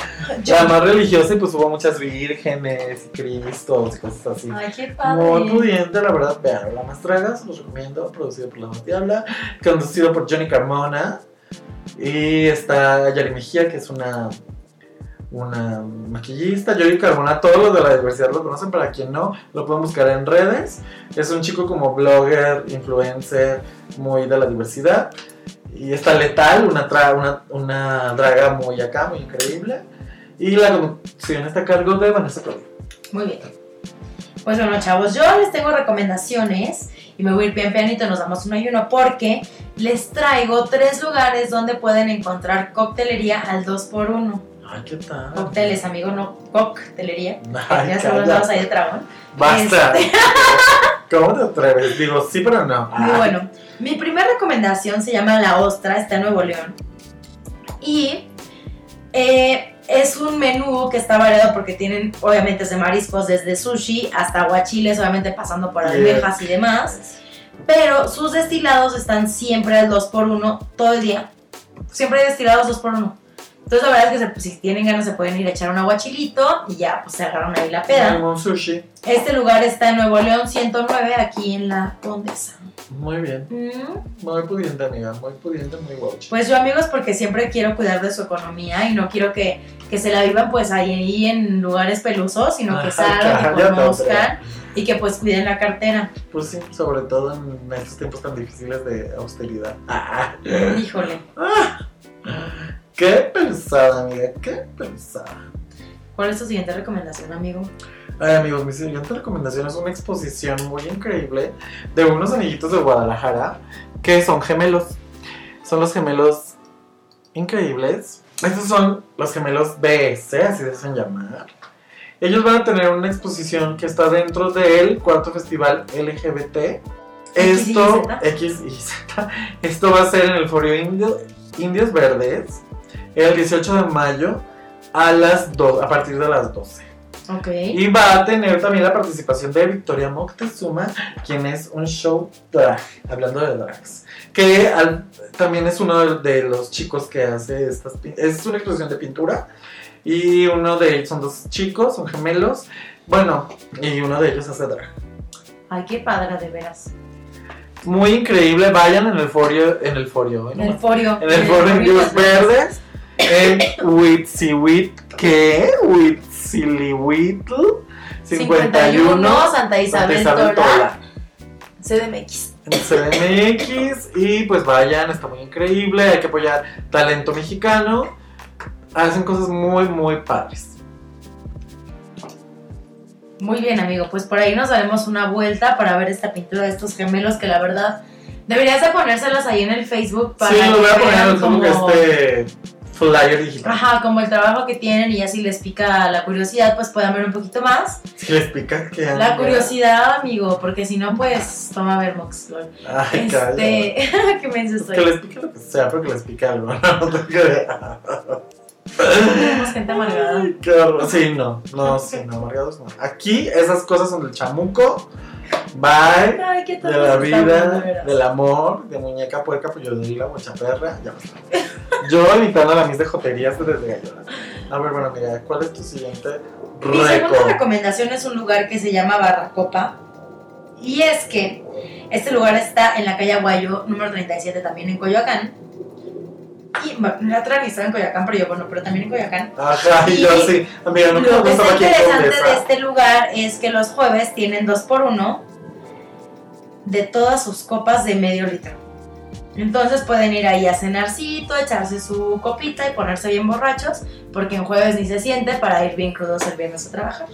La más religiosa, y pues hubo muchas vírgenes cristos y cosas así. Ay, qué padre. Muy pudiente, la verdad, vean, La Más Draga, se los recomiendo, producido por La Más Diabla, conducido por Johnny Carmona, y está Yari Mejía, que es una, una maquillista, Johnny Carmona, todos los de la diversidad lo conocen, para quien no, lo pueden buscar en redes, es un chico como blogger, influencer, muy de la diversidad, y está Letal, una, tra- una, una draga muy acá, muy increíble, y la conducción está a cargo de Vanessa Claudio. Muy bien. Pues bueno, chavos, yo les tengo recomendaciones y me voy a ir pian pianito, nos damos uno y uno porque les traigo tres lugares donde pueden encontrar coctelería al 2x1. Ay, ¿qué tal? Cócteles, amigo, no coctelería. Ay, ya se los cállate. dados ahí de tragón. Basta. Este. ¿Cómo te atreves? Digo, sí, pero no. Muy Ay, bueno. Mi primera recomendación se llama La Ostra, está en Nuevo León. Y eh, es un menú que está variado porque tienen, obviamente, de mariscos, desde sushi hasta aguachiles, obviamente pasando por Yeah. almejas y demás. Pero sus destilados están siempre al 2x1 todo el día. Siempre hay destilados 2x1. Entonces, la verdad es que se- pues, si tienen ganas se pueden ir a echar un aguachilito y ya, pues se agarran ahí la peda. Un sushi. Este lugar está en Nuevo León 109, aquí en la Condesa. Muy bien. Mm. Muy pudiente, amiga. Muy pudiente, muy guachi. Pues yo amigos porque siempre quiero cuidar de su economía y no quiero que, que se la vivan pues ahí en lugares pelusos, sino que salgan y conozcan y que pues cuiden la cartera. Pues sí, sobre todo en estos tiempos tan difíciles de austeridad. Ah. Híjole. Qué pensada, amiga. Qué pensada. ¿Cuál es tu siguiente recomendación, amigo? Ay, amigos, mi siguiente recomendación es una exposición muy increíble de unos amiguitos de Guadalajara que son gemelos. Son los gemelos increíbles. Estos son los gemelos BS, así se hacen llamar. Ellos van a tener una exposición que está dentro del cuarto festival LGBT. Esto. X y Z. Esto va a ser en el Foro Indio- Indios Verdes el 18 de mayo a las do- a partir de las 12. Ok. Y va a tener también la participación de Victoria Moctezuma, quien es un show drag, hablando de drags. Que al- también es uno de, los chicos que hace estas. Es una exposición de pintura. Y uno de ellos son dos chicos, son gemelos. Bueno, y uno de ellos hace drag. Ay, qué padre, de veras. Muy increíble, vayan en el forio. En el forio, En el forio. en el foro Indios Verdes. En Huitzihuit. ¿Qué? Huitzilihuitl. 51, Santa Isabel, Isabel Tola, Tola. CDMX. en CDMX y pues vayan, está muy increíble, hay que apoyar talento mexicano, hacen cosas muy muy padres. Muy bien, amigo. Pues por ahí nos daremos una vuelta para ver esta pintura de estos gemelos que la verdad deberías de ponérselas ahí en el Facebook para sí, lo voy a poner en el Facebook como- este flyer digital. Ajá, como el trabajo que tienen y ya si les pica la curiosidad, pues puedan ver un poquito más. Si les pica que La curiosidad, amigo, porque si no, pues toma Vermox. lol. Ay, calla. Este, ¿qué me dices Que les pique lo que sea, pero que les pique algo. No. Tenemos gente amargada. Ay, qué horror. Sí, no, no, sí, no, amargados no. Aquí esas cosas son del chamuco. Bye. Ay, qué De la vida, del amor, de muñeca puerca, pues yo de la mochaperra, ya basta. Yo imitando a la mis de joterías desde Gallola. A ver, bueno, mira, ¿cuál es tu siguiente Mi segunda reco? recomendación es un lugar que se llama Barracopa. Y es que este lugar está en la calle Aguayo, número 37, también en Coyoacán. Y bueno, la otra estaba en Coyoacán, pero yo, bueno, pero también en Coyoacán. Ajá, y yo sí, amiga, nunca Lo que está interesante de este lugar es que los jueves tienen dos por uno de todas sus copas de medio litro. Entonces pueden ir ahí a cenarcito, echarse su copita y ponerse bien borrachos, porque en jueves ni se siente para ir bien crudos el viernes a trabajar.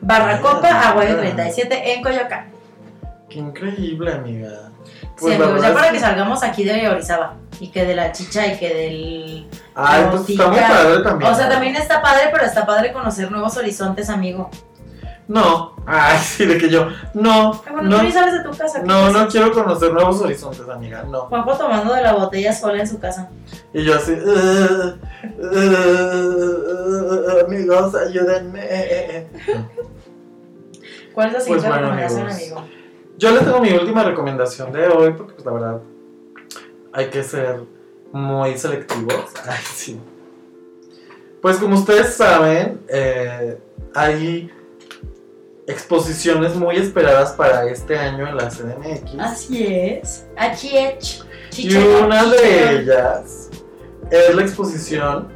Barra Ah, Copa, Aguayo ah. 37 en Coyoacán. Qué increíble, amiga. Sí, Pues amigos, ya para que salgamos aquí de Orizaba y que de la chicha y que del. La pues está muy padre también. O sea, también está padre, pero está padre conocer nuevos horizontes, amigo. No. Ay, sí, de que yo. No. Ay, bueno, no, tú ni sales de tu casa. ¿qué no, no quiero conocer nuevos horizontes, amiga. No. Juanjo tomando de la botella sola en su casa. Y yo así. "Uh, uh, amigos, ayúdenme. ¿Cuál es la siguiente Pues bueno, recomendación, amigos. amigo? Yo les tengo mi última recomendación de hoy, porque pues la verdad hay que ser muy selectivos. Ay, sí. Pues como ustedes saben, eh, hay exposiciones muy esperadas para este año en la CDMX. Así es. Achiech. y una de ellas es la exposición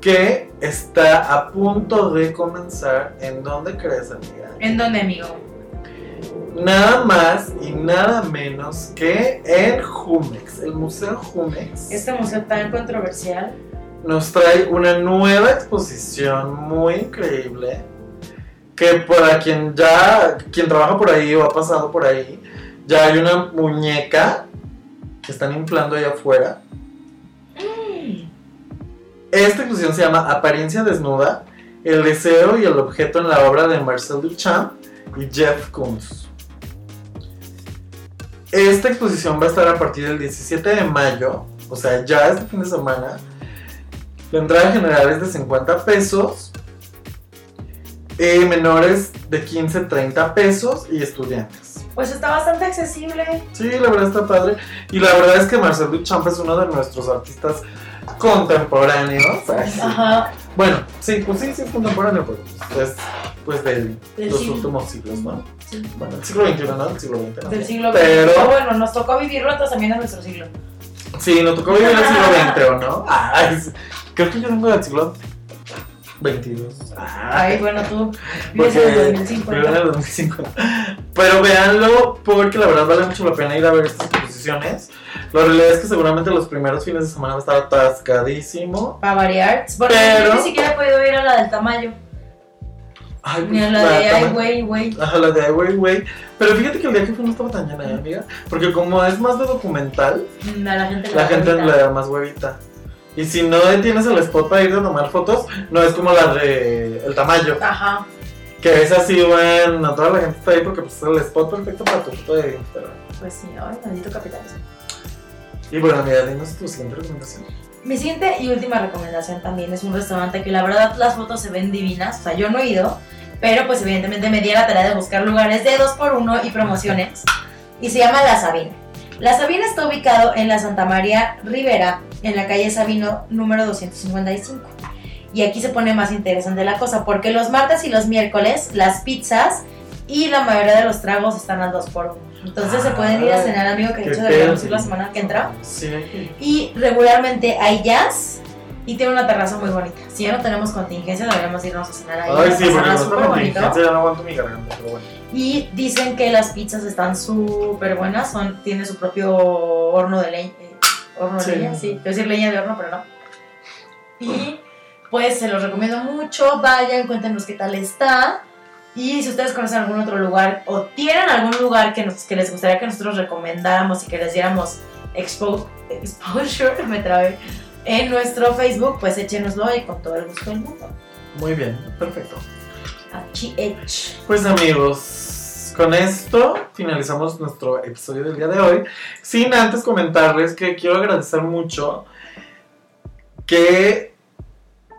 que está a punto de comenzar. ¿En dónde crees, amiga? ¿En dónde, amigo? Nada más y nada menos que en Jumex, el Museo Jumex. Este museo tan controversial. nos trae una nueva exposición muy increíble que para quien ya quien trabaja por ahí o ha pasado por ahí ya hay una muñeca que están inflando allá afuera. Esta exposición se llama Apariencia Desnuda el deseo y el objeto en la obra de Marcel Duchamp y Jeff Koons. Esta exposición va a estar a partir del 17 de mayo o sea ya este fin de semana. La entrada general es de 50 pesos. Eh, menores de 15, 30 pesos y estudiantes. Pues está bastante accesible. Sí, la verdad está padre. Y la verdad es que Marcel Duchamp es uno de nuestros artistas contemporáneos. Ajá. Bueno, sí, pues sí, sí es contemporáneo, pero pues, es pues de los siglo. últimos siglos, ¿no? Sí. Bueno, el siglo XXI, ¿no? El siglo XX. ¿no? Del siglo Pero- XX. bueno, nos tocó vivirlo, entonces también es nuestro siglo. Sí, nos tocó vivir el siglo XX, ¿o no? Ay, creo que yo vengo del siglo XXII. Ay, bueno, tú vives en el Porque vivo en 2050. el 2050. Pero véanlo porque la verdad vale mucho la pena ir a ver estas exposiciones. La realidad es que seguramente los primeros fines de semana va a estar atascadísimo. Para variar. Bueno, Pero- yo ni siquiera he podido ir a la del Tamayo. Ay, Ni a pues, la de Ay, güey, güey. Ajá, la de Ai Weiwei. Pero fíjate que el día que fui no estaba tan llena, ¿eh, amiga. Porque como es más de documental, Mm, la gente la da gente le da más huevita. Y si no tienes el spot para ir a tomar fotos, no es como la de El Tamayo. Ajá. Que es así, bueno, toda la gente está ahí porque pues, es el spot perfecto para tu foto de Instagram. Pues sí, ay, maldito capitalismo. Y bueno, amiga, dinos tu siguiente recomendación. Mi siguiente y última recomendación también es un restaurante que la verdad las fotos se ven divinas. O sea, yo no he ido, pero pues evidentemente me di a la tarea de buscar lugares de 2x1 y promociones. Y se llama La Sabina. La Sabina está ubicado en la Santa María Rivera, en la calle Sabino número 255. Y aquí se pone más interesante la cosa, porque los martes y los miércoles las pizzas y la mayoría de los tragos están al 2x1. Entonces se pueden ir a cenar, amigo, que de hecho deberíamos ir la semana que entra. Sí. Y regularmente hay jazz y tiene una terraza muy bonita. Si ya no tenemos contingencia, deberíamos irnos a cenar ahí. Ay, sí, porque no tengo contingencia, ya no aguanto mi garganta, pero bueno. Y dicen que las pizzas están súper buenas. Son, tiene su propio horno de leña. eh, horno Sí. de leña, sí. Quiero decir leña de horno, pero no. Y pues se los recomiendo mucho. Vayan, cuéntenos qué tal está. Y si ustedes conocen algún otro lugar o tienen algún lugar que, nos, que les gustaría que nosotros recomendáramos y que les diéramos expo- exposure, me trabé, en nuestro Facebook, pues échenoslo y con todo el gusto del mundo. Muy bien, perfecto. Pues amigos, con esto finalizamos nuestro episodio del día de hoy. Sin antes comentarles que quiero agradecer mucho que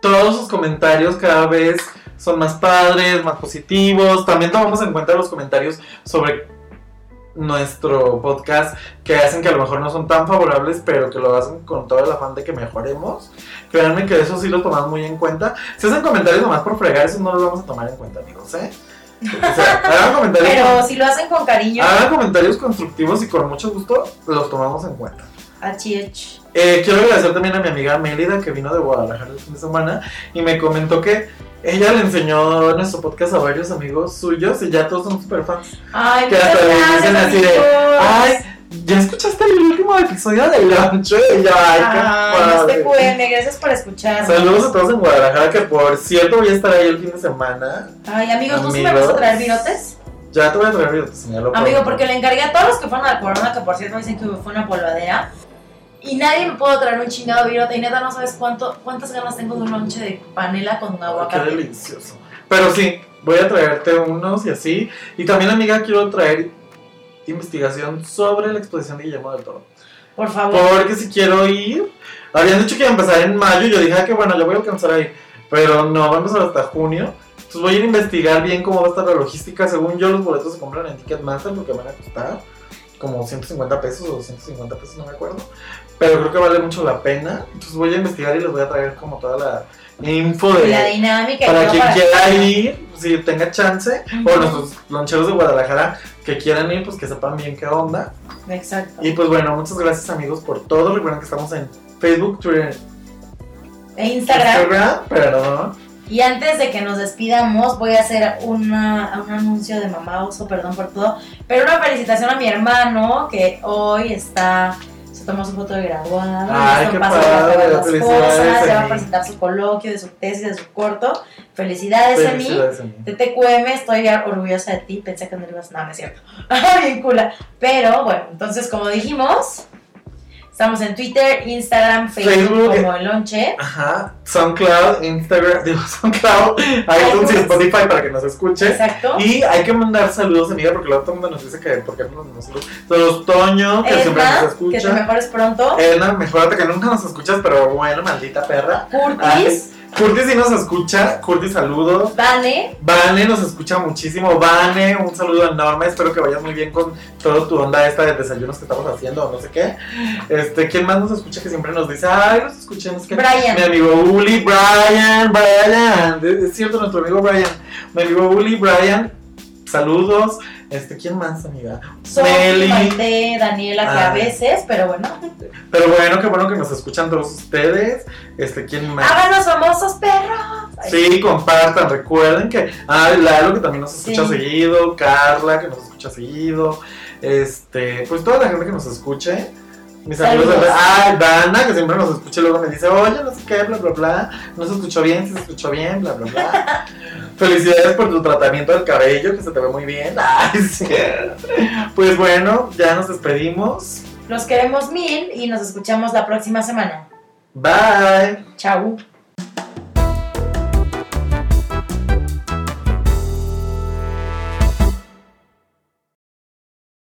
todos sus comentarios cada vez son más padres, más positivos. También tomamos en cuenta los comentarios sobre nuestro podcast que hacen que a lo mejor no son tan favorables, pero que lo hacen con todo el afán de que mejoremos. Créanme que eso sí lo tomamos muy en cuenta. Si hacen comentarios nomás por fregar, eso no lo vamos a tomar en cuenta, amigos, ¿eh? O sea, hagan comentarios, Pero si lo hacen con cariño, hagan comentarios constructivos y con mucho gusto los tomamos en cuenta. Ech. Eh, quiero agradecer también a mi amiga Mélida que vino de Guadalajara el fin de semana y me comentó que ella le enseñó nuestro podcast a varios amigos suyos y ya todos son super fans. Ay, Que hasta le dicen así de. Ay, ¿ya escuchaste el último episodio de Loncho? Y yo, ay, qué. QM, gracias por escucharnos. Saludos a todos en Guadalajara, que por cierto voy a estar ahí el fin de semana. Ay, amigos, ¿tú sí me vas a traer virotes? Ya te voy a traer te señalo. Amigo, porque le encargué a todos los que fueron a la corona, que por cierto dicen que fue una polvadera. Y nadie me pudo traer un chingado virote. Y neta, no sabes cuánto, cuántas ganas tengo de un lonche de panela con Ay, qué aguacate. delicioso. Pero sí, voy a traerte unos y así. Y también, amiga, quiero traer investigación sobre la exposición de Guillermo del Toro. Por favor. Porque si quiero ir, habían dicho que iba a empezar en mayo. Yo dije, ah, que bueno, ya voy a alcanzar ahí. Pero no, va a empezar hasta junio. Entonces voy a ir a investigar bien cómo va a estar la logística. Según yo, los boletos se compran en Ticketmaster porque van a costar como 150 pesos o 250 pesos, no me acuerdo. Pero creo que vale mucho la pena. Entonces voy a investigar y les voy a traer como toda la info de... La dinámica para quien para quiera ir, si tenga chance, o nuestros loncheros de Guadalajara que quieran ir, pues que sepan bien qué onda. Exacto. Y pues bueno, muchas gracias amigos por todo. Recuerden que estamos en Facebook, Twitter, E Instagram. Instagram, perdón. Y antes de que nos despidamos, voy a hacer una, un anuncio de mamá oso, perdón por todo. Pero una felicitación a mi hermano que hoy está. Se tomó su foto de graduado. Ay, qué a padre, las cosas, ya va a presentar su coloquio de su tesis, de su corto. Felicidades. Felicidades, Emi. De TQM, estoy orgullosa de ti. Pensé que no ibas. No, no es cierto. Bien cula. Pero bueno, entonces, como dijimos, estamos en Twitter, Instagram, Facebook, Facebook. como el lonche. Ajá, SoundCloud, Instagram, digo SoundCloud, iTunes y Spotify para que nos escuche. Exacto. Y hay que mandar saludos, amiga, porque luego todo el mundo nos dice que por qué no nos saludos. Saludos, Toño, que siempre nos Edna, que te escucha. mejores pronto. Edna, mejorate que nunca nos escuchas, pero bueno, maldita perra. Curtis, Curtis sí nos escucha. Curtis, saludos. Vane, Vane nos escucha muchísimo. Vane, un saludo enorme. Espero que vayas muy bien con todo tu onda esta de desayunos que estamos haciendo o no sé qué. Este, ¿quién más nos escucha que siempre nos dice, ay, nos escuché, no sé qué? Brian. Mi amigo Uli, Brian, Brian. Es cierto, nuestro amigo Brian. Mi amigo Uli, Brian. Saludos. Este, ¿quién más, amiga? Meli. Maite, Daniela, que a veces, pero bueno. Pero bueno, qué bueno que nos escuchan todos ustedes. Este, ¿quién más? Háganos famosos perros. Ay, Sí, compartan, recuerden que. Ah, Lalo que también nos escucha Sí. seguido, Carla que nos escucha seguido, este, pues toda la gente que nos escuche. Mis amigos Saludos. de Ah, Dana, que siempre nos escucha y luego me dice, oye, no sé qué, bla, bla, bla. No se escuchó bien, se escuchó bien, bla, bla, bla. Felicidades por tu tratamiento del cabello, que se te ve muy bien. Ay, sí. Pues bueno, ya nos despedimos. Los queremos mil y nos escuchamos la próxima semana. Bye. Chau.